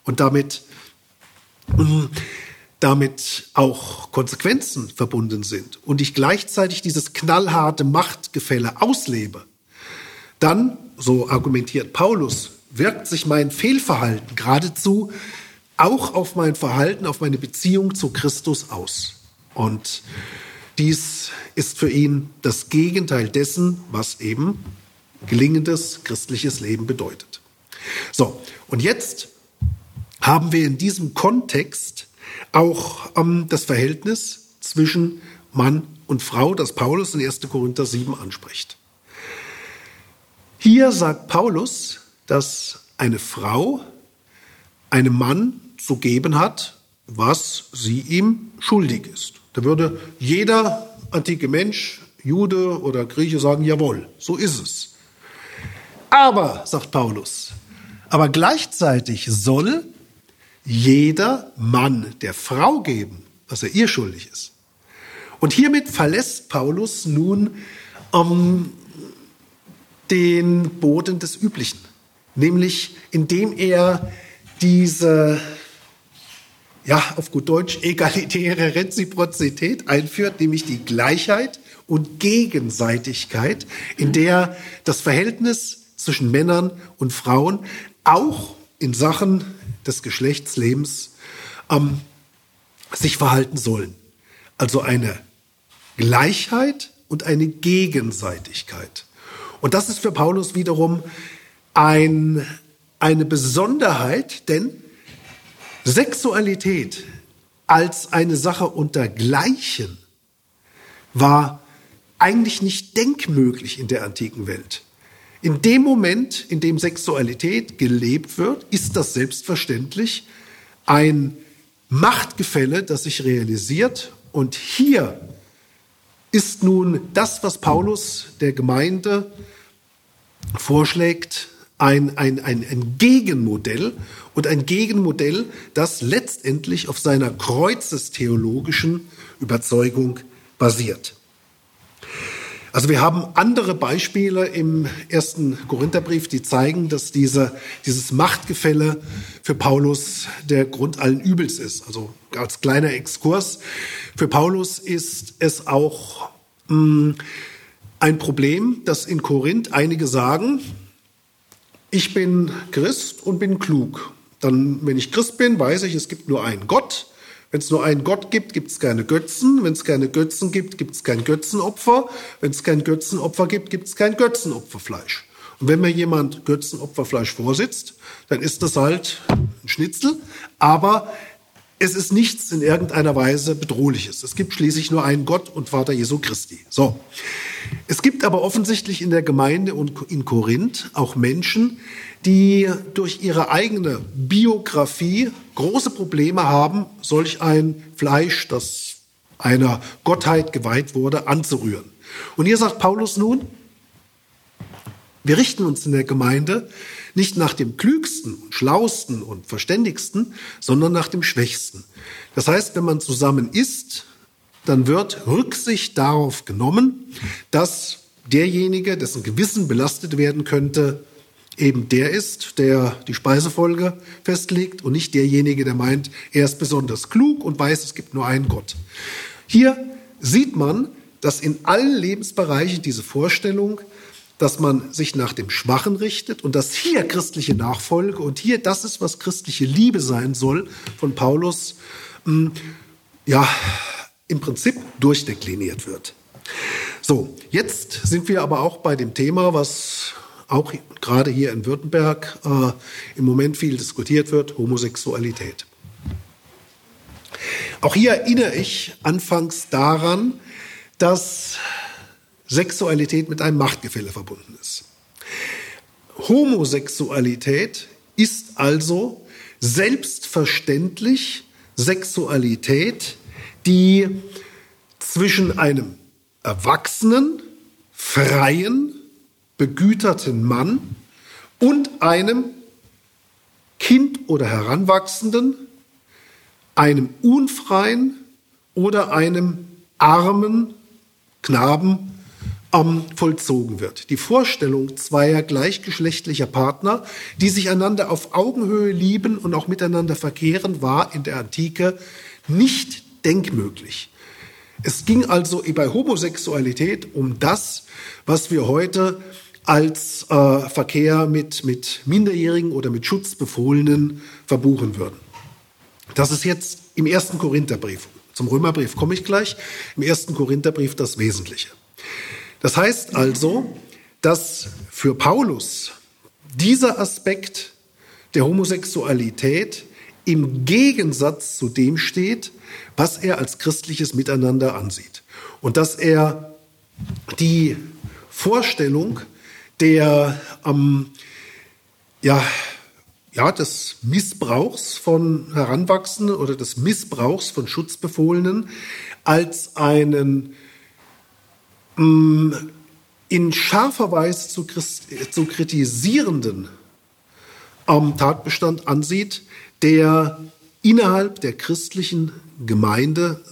und damit damit auch Konsequenzen verbunden sind und ich gleichzeitig dieses knallharte Machtgefälle auslebe, dann, so argumentiert Paulus, wirkt sich mein Fehlverhalten geradezu auch auf mein Verhalten, auf meine Beziehung zu Christus aus. Und dies ist für ihn das Gegenteil dessen, was eben gelingendes christliches Leben bedeutet. So, und jetzt haben wir in diesem Kontext auch ähm, das Verhältnis zwischen Mann und Frau, das Paulus in 1. Korinther 7 anspricht. Hier sagt Paulus, dass eine Frau einem Mann zu geben hat, was sie ihm schuldig ist. Da würde jeder antike Mensch, Jude oder Grieche sagen, jawohl, so ist es. Aber, sagt Paulus, aber gleichzeitig soll jeder Mann der Frau geben, was er ihr schuldig ist. Und hiermit verlässt Paulus nun ähm, den Boden des Üblichen, nämlich indem er diese, ja, auf gut Deutsch, egalitäre Reziprozität einführt, nämlich die Gleichheit und Gegenseitigkeit, in der das Verhältnis zwischen Männern und Frauen auch in Sachen des Geschlechtslebens ähm, sich verhalten sollen. Also eine Gleichheit und eine Gegenseitigkeit. Und das ist für Paulus wiederum ein, eine Besonderheit, denn Sexualität als eine Sache unter Gleichen war eigentlich nicht denkmöglich in der antiken Welt. In dem Moment, in dem Sexualität gelebt wird, ist das selbstverständlich ein Machtgefälle, das sich realisiert. Und hier ist nun das, was Paulus der Gemeinde vorschlägt, ein, ein, ein, ein Gegenmodell und ein Gegenmodell, das letztendlich auf seiner kreuzestheologischen Überzeugung basiert. Also wir haben andere Beispiele im ersten Korintherbrief, die zeigen, dass diese, dieses Machtgefälle für Paulus der Grund allen Übels ist. Also als kleiner Exkurs. Für Paulus ist es auch mh, hm, ein Problem, dass in Korinth einige sagen, ich bin Christ und bin klug. Dann, wenn ich Christ bin, weiß ich, es gibt nur einen Gott wenn es nur einen Gott gibt, gibt es keine Götzen. Wenn es keine Götzen gibt, gibt es kein Götzenopfer. Wenn es kein Götzenopfer gibt, gibt es kein Götzenopferfleisch. Und wenn mir jemand Götzenopferfleisch vorsitzt, dann ist das halt ein Schnitzel. Aber es ist nichts in irgendeiner Weise bedrohliches. Es gibt schließlich nur einen Gott und Vater Jesu Christi. So. Es gibt aber offensichtlich in der Gemeinde und in Korinth auch Menschen, die durch ihre eigene Biografie große Probleme haben, solch ein Fleisch, das einer Gottheit geweiht wurde, anzurühren. Und hier sagt Paulus nun, wir richten uns in der Gemeinde nicht nach dem Klügsten, Schlausten und Verständigsten, sondern nach dem Schwächsten. Das heißt, wenn man zusammen isst, dann wird Rücksicht darauf genommen, dass derjenige, dessen Gewissen belastet werden könnte, eben der ist, der die Speisefolge festlegt und nicht derjenige, der meint, er ist besonders klug und weiß, es gibt nur einen Gott. Hier sieht man, dass in allen Lebensbereichen diese Vorstellung dass man sich nach dem Schwachen richtet und dass hier christliche Nachfolge und hier das ist, was christliche Liebe sein soll, von Paulus, hm, ja, im Prinzip durchdekliniert wird. So, jetzt sind wir aber auch bei dem Thema, was auch gerade hier in Württemberg äh, im Moment viel diskutiert wird, Homosexualität. Auch hier erinnere ich anfangs daran, dass Sexualität mit einem Machtgefälle verbunden ist. Homosexualität ist also selbstverständlich Sexualität, die zwischen einem erwachsenen, freien, begüterten Mann und einem Kind oder Heranwachsenden, einem unfreien oder einem armen Knaben ähm, vollzogen wird. Die Vorstellung zweier gleichgeschlechtlicher Partner, die sich einander auf Augenhöhe lieben und auch miteinander verkehren, war in der Antike nicht denkmöglich. Es ging also bei Homosexualität um das, was wir heute als äh, Verkehr mit, mit Minderjährigen oder mit Schutzbefohlenen verbuchen würden. Das ist jetzt im ersten Korintherbrief. Zum Römerbrief komme ich gleich. Im ersten Korintherbrief das Wesentliche. Das heißt also, dass für Paulus dieser Aspekt der Homosexualität im Gegensatz zu dem steht, was er als christliches Miteinander ansieht. Und dass er die Vorstellung der ähm, ja, ja, des Missbrauchs von Heranwachsenden oder des Missbrauchs von Schutzbefohlenen als einen in scharfer Weise zu, zu kritisierenden ähm, Tatbestand ansieht, der innerhalb der christlichen Gemeinde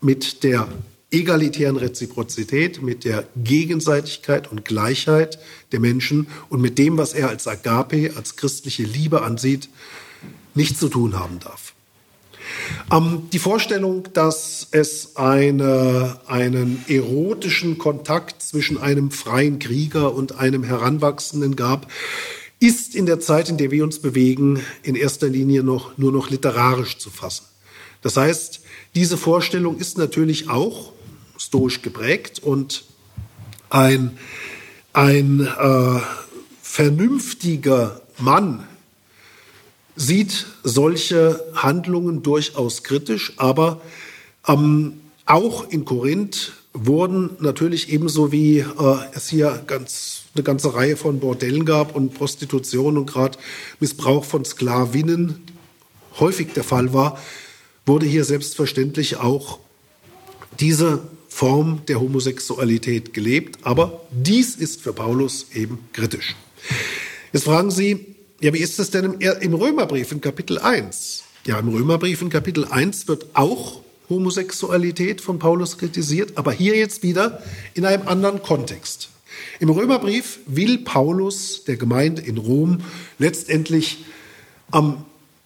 mit der egalitären Reziprozität, mit der Gegenseitigkeit und Gleichheit der Menschen und mit dem, was er als Agape, als christliche Liebe ansieht, nichts zu tun haben darf. Ähm, die Vorstellung, dass es eine, einen erotischen Kontakt zwischen einem freien Krieger und einem Heranwachsenden gab, ist in der Zeit, in der wir uns bewegen, in erster Linie noch, nur noch literarisch zu fassen. Das heißt, diese Vorstellung ist natürlich auch stoisch geprägt und ein, ein äh, vernünftiger Mann sieht solche Handlungen durchaus kritisch, aber ähm, auch in Korinth wurden natürlich ebenso wie äh, es hier ganz eine ganze Reihe von Bordellen gab und Prostitution und gerade Missbrauch von Sklavinnen häufig der Fall war, wurde hier selbstverständlich auch diese Form der Homosexualität gelebt. Aber dies ist für Paulus eben kritisch. Jetzt fragen Sie, ja, wie ist das denn im, Römerbrief in Kapitel 1? Ja, im Römerbrief in Kapitel 1 wird auch Homosexualität von Paulus kritisiert, aber hier jetzt wieder in einem anderen Kontext. Im Römerbrief will Paulus der Gemeinde in Rom letztendlich am,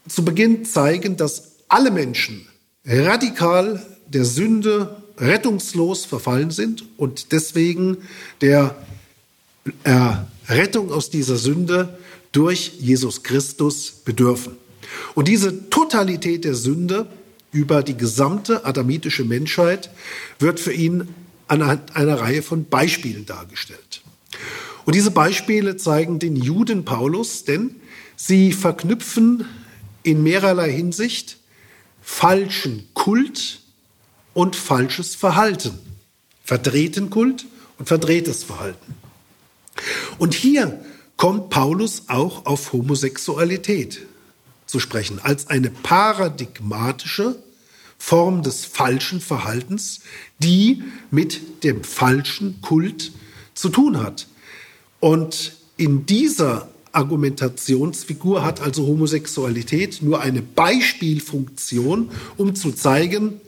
zu Beginn zeigen, dass alle Menschen radikal der Sünde rettungslos verfallen sind und deswegen der Errettung aus dieser Sünde durch Jesus Christus bedürfen. Und diese Totalität der Sünde über die gesamte adamitische Menschheit wird für ihn anhand einer Reihe von Beispielen dargestellt. Und diese Beispiele zeigen den Juden Paulus, denn sie verknüpfen in mehrerlei Hinsicht falschen Kult und falsches Verhalten. Verdrehten Kult und verdrehtes Verhalten. Und hier kommt Paulus auch auf Homosexualität zu sprechen, als eine paradigmatische Form des falschen Verhaltens, die mit dem falschen Kult zu tun hat. Und in dieser Argumentationsfigur hat also Homosexualität nur eine Beispielfunktion, um zu zeigen,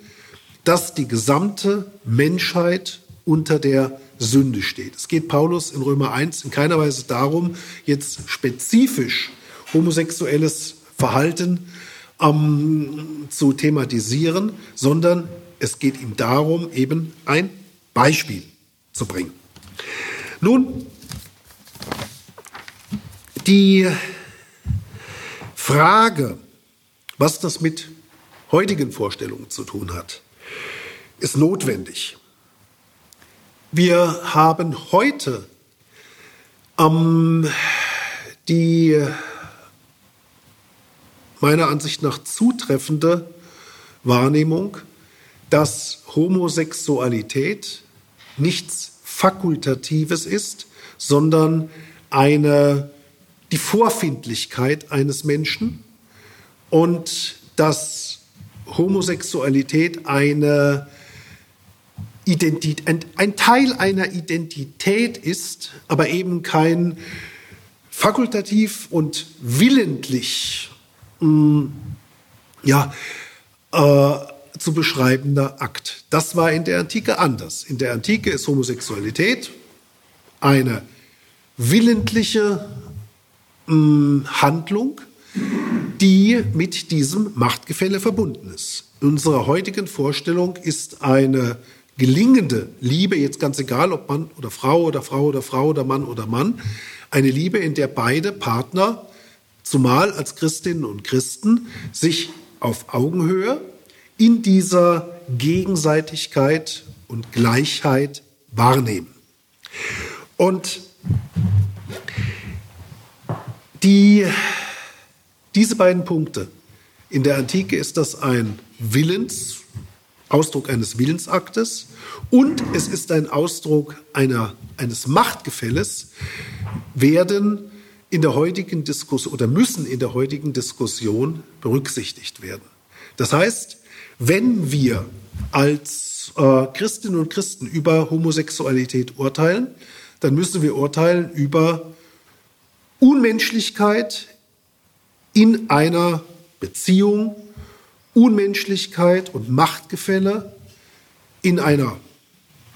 dass die gesamte Menschheit unter der Sünde steht. Es geht Paulus in Römer 1 in keiner Weise darum, jetzt spezifisch homosexuelles Verhalten ähm, zu thematisieren, sondern es geht ihm darum, eben ein Beispiel zu bringen. Nun, Die Frage, was das mit heutigen Vorstellungen zu tun hat, ist notwendig. Wir haben heute ähm, die meiner Ansicht nach zutreffende Wahrnehmung, dass Homosexualität nichts Fakultatives ist, sondern eine, die Vorfindlichkeit eines Menschen und dass Homosexualität eine Identität, ein, ein Teil einer Identität ist, aber eben kein fakultativ und willentlich mh, mm, ja, äh, zu beschreibender Akt. Das war in der Antike anders. In der Antike ist Homosexualität eine willentliche mh, mm, Handlung, die mit diesem Machtgefälle verbunden ist. In unserer heutigen Vorstellung ist eine gelingende Liebe, jetzt ganz egal, ob Mann oder Frau oder Frau oder Frau oder Mann oder Mann, eine Liebe, in der beide Partner, zumal als Christinnen und Christen, sich auf Augenhöhe in dieser Gegenseitigkeit und Gleichheit wahrnehmen. Und die, diese beiden Punkte, in der Antike ist das ein Willens, Ausdruck eines Willensaktes und es ist ein Ausdruck einer, eines Machtgefälles, werden in der heutigen Diskussion oder müssen in der heutigen Diskussion berücksichtigt werden. Das heißt, wenn wir als äh, Christinnen und Christen über Homosexualität urteilen, dann müssen wir urteilen über Unmenschlichkeit in einer Beziehung, Unmenschlichkeit und Machtgefälle in einer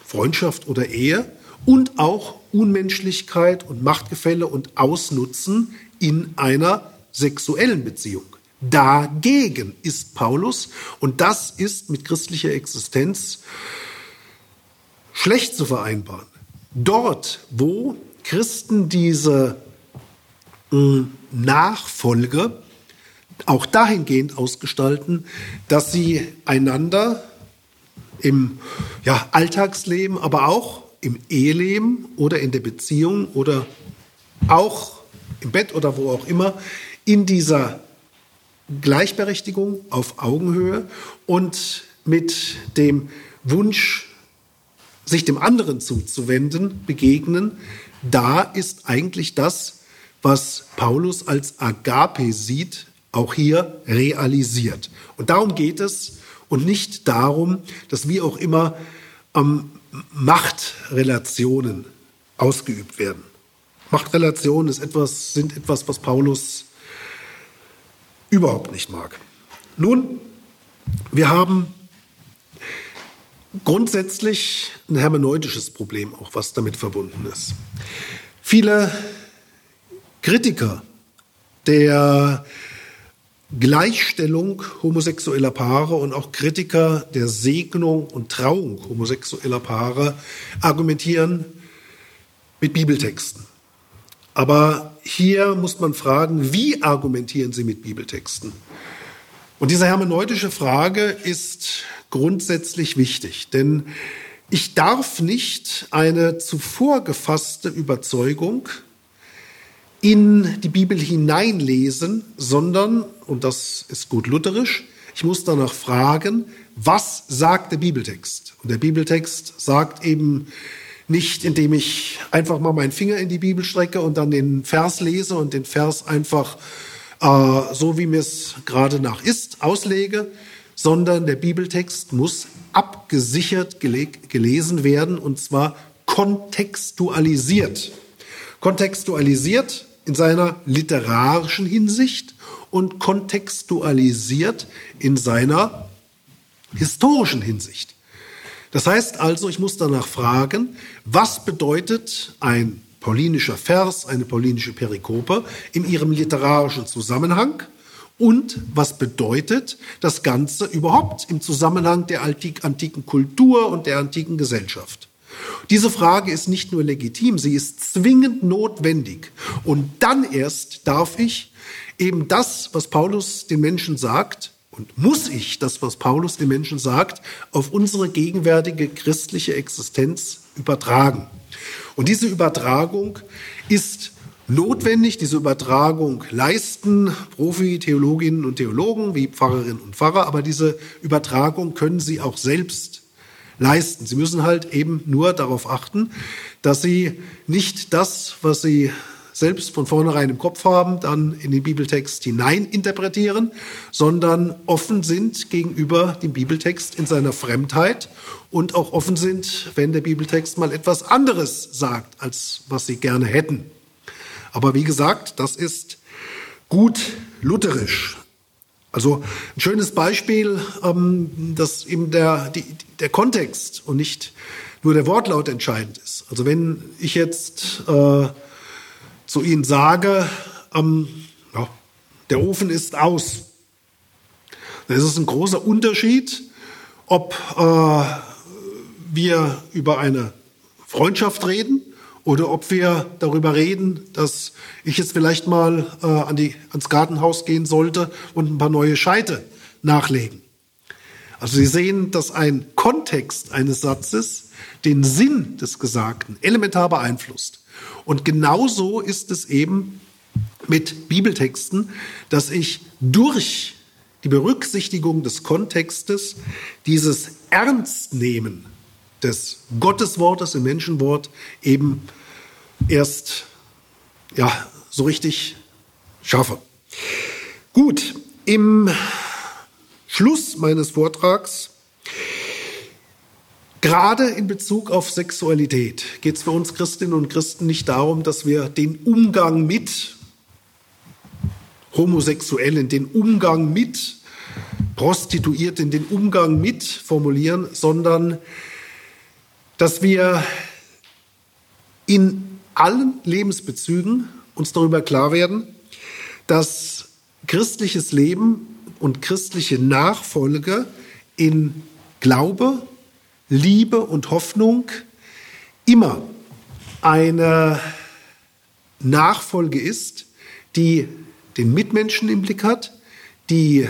Freundschaft oder Ehe und auch Unmenschlichkeit und Machtgefälle und Ausnutzen in einer sexuellen Beziehung. Dagegen ist Paulus und das ist mit christlicher Existenz schlecht zu vereinbaren. Dort, wo Christen diese äh, Nachfolge auch dahingehend ausgestalten, dass sie einander im ja, Alltagsleben, aber auch im Eheleben oder in der Beziehung oder auch im Bett oder wo auch immer in dieser Gleichberechtigung auf Augenhöhe und mit dem Wunsch, sich dem anderen zuzuwenden, begegnen, da ist eigentlich das, was Paulus als Agape sieht, auch hier realisiert. Und darum geht es und nicht darum, dass wie auch immer ähm, Machtrelationen ausgeübt werden. Machtrelationen ist etwas, sind etwas, was Paulus überhaupt nicht mag. Nun, wir haben grundsätzlich ein hermeneutisches Problem, auch was damit verbunden ist. Viele Kritiker der Gleichstellung homosexueller Paare und auch Kritiker der Segnung und Trauung homosexueller Paare argumentieren mit Bibeltexten. Aber hier muss man fragen, wie argumentieren sie mit Bibeltexten? Und diese hermeneutische Frage ist grundsätzlich wichtig, denn ich darf nicht eine zuvor gefasste Überzeugung in die Bibel hineinlesen, sondern, und das ist gut lutherisch, ich muss danach fragen, was sagt der Bibeltext? Und der Bibeltext sagt eben nicht, indem ich einfach mal meinen Finger in die Bibel strecke und dann den Vers lese und den Vers einfach äh, so, wie mir es gerade nach ist, auslege, sondern der Bibeltext muss abgesichert gelesen werden und zwar kontextualisiert. Kontextualisiert in seiner literarischen Hinsicht und kontextualisiert in seiner historischen Hinsicht. Das heißt also, ich muss danach fragen, was bedeutet ein paulinischer Vers, eine paulinische Perikope in ihrem literarischen Zusammenhang und was bedeutet das Ganze überhaupt im Zusammenhang der antiken Kultur und der antiken Gesellschaft. Diese Frage ist nicht nur legitim, sie ist zwingend notwendig. Und dann erst darf ich eben das, was Paulus den Menschen sagt, und muss ich das, was Paulus den Menschen sagt, auf unsere gegenwärtige christliche Existenz übertragen. Und diese Übertragung ist notwendig, diese Übertragung leisten Profi-Theologinnen und Theologen wie Pfarrerinnen und Pfarrer, aber diese Übertragung können sie auch selbst leisten. Sie müssen halt eben nur darauf achten, dass sie nicht das, was sie selbst von vornherein im Kopf haben, dann in den Bibeltext hinein interpretieren, sondern offen sind gegenüber dem Bibeltext in seiner Fremdheit und auch offen sind, wenn der Bibeltext mal etwas anderes sagt, als was sie gerne hätten. Aber wie gesagt, das ist gut lutherisch. Also ein schönes Beispiel, ähm, dass eben der, der Kontext und nicht nur der Wortlaut entscheidend ist. Also wenn ich jetzt äh, zu Ihnen sage, ähm, ja, der Ofen ist aus, dann ist es ein großer Unterschied, ob äh, wir über eine Freundschaft reden oder ob wir darüber reden, dass ich jetzt vielleicht mal äh, an die, ans Gartenhaus gehen sollte und ein paar neue Scheite nachlegen. Also Sie sehen, dass ein Kontext eines Satzes den Sinn des Gesagten elementar beeinflusst. Und genauso ist es eben mit Bibeltexten, dass ich durch die Berücksichtigung des Kontextes dieses Ernstnehmen des Gotteswortes im Menschenwort eben erst ja, so richtig schaffe. Gut, im Schluss meines Vortrags, gerade in Bezug auf Sexualität, geht es für uns Christinnen und Christen nicht darum, dass wir den Umgang mit Homosexuellen, den Umgang mit Prostituierten, den Umgang mit formulieren, sondern dass wir in allen Lebensbezügen uns darüber klar werden, dass christliches Leben und christliche Nachfolge in Glaube, Liebe und Hoffnung immer eine Nachfolge ist, die den Mitmenschen im Blick hat, die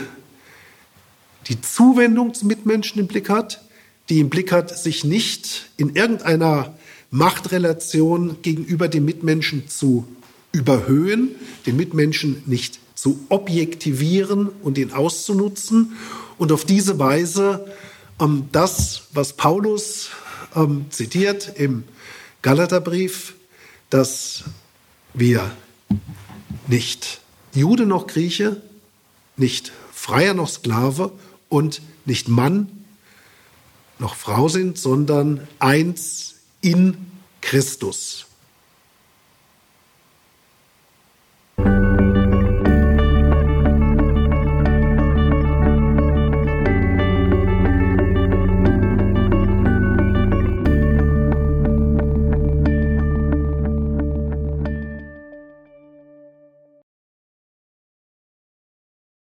die Zuwendung zum Mitmenschen im Blick hat, die im Blick hat, sich nicht in irgendeiner Machtrelation gegenüber dem Mitmenschen zu überhöhen, den Mitmenschen nicht zu objektivieren und ihn auszunutzen. Und auf diese Weise ähm, das, was Paulus ähm, zitiert im Galaterbrief, dass wir nicht Jude noch Grieche, nicht Freier noch Sklave und nicht Mann noch Frau sind, sondern eins in Christus.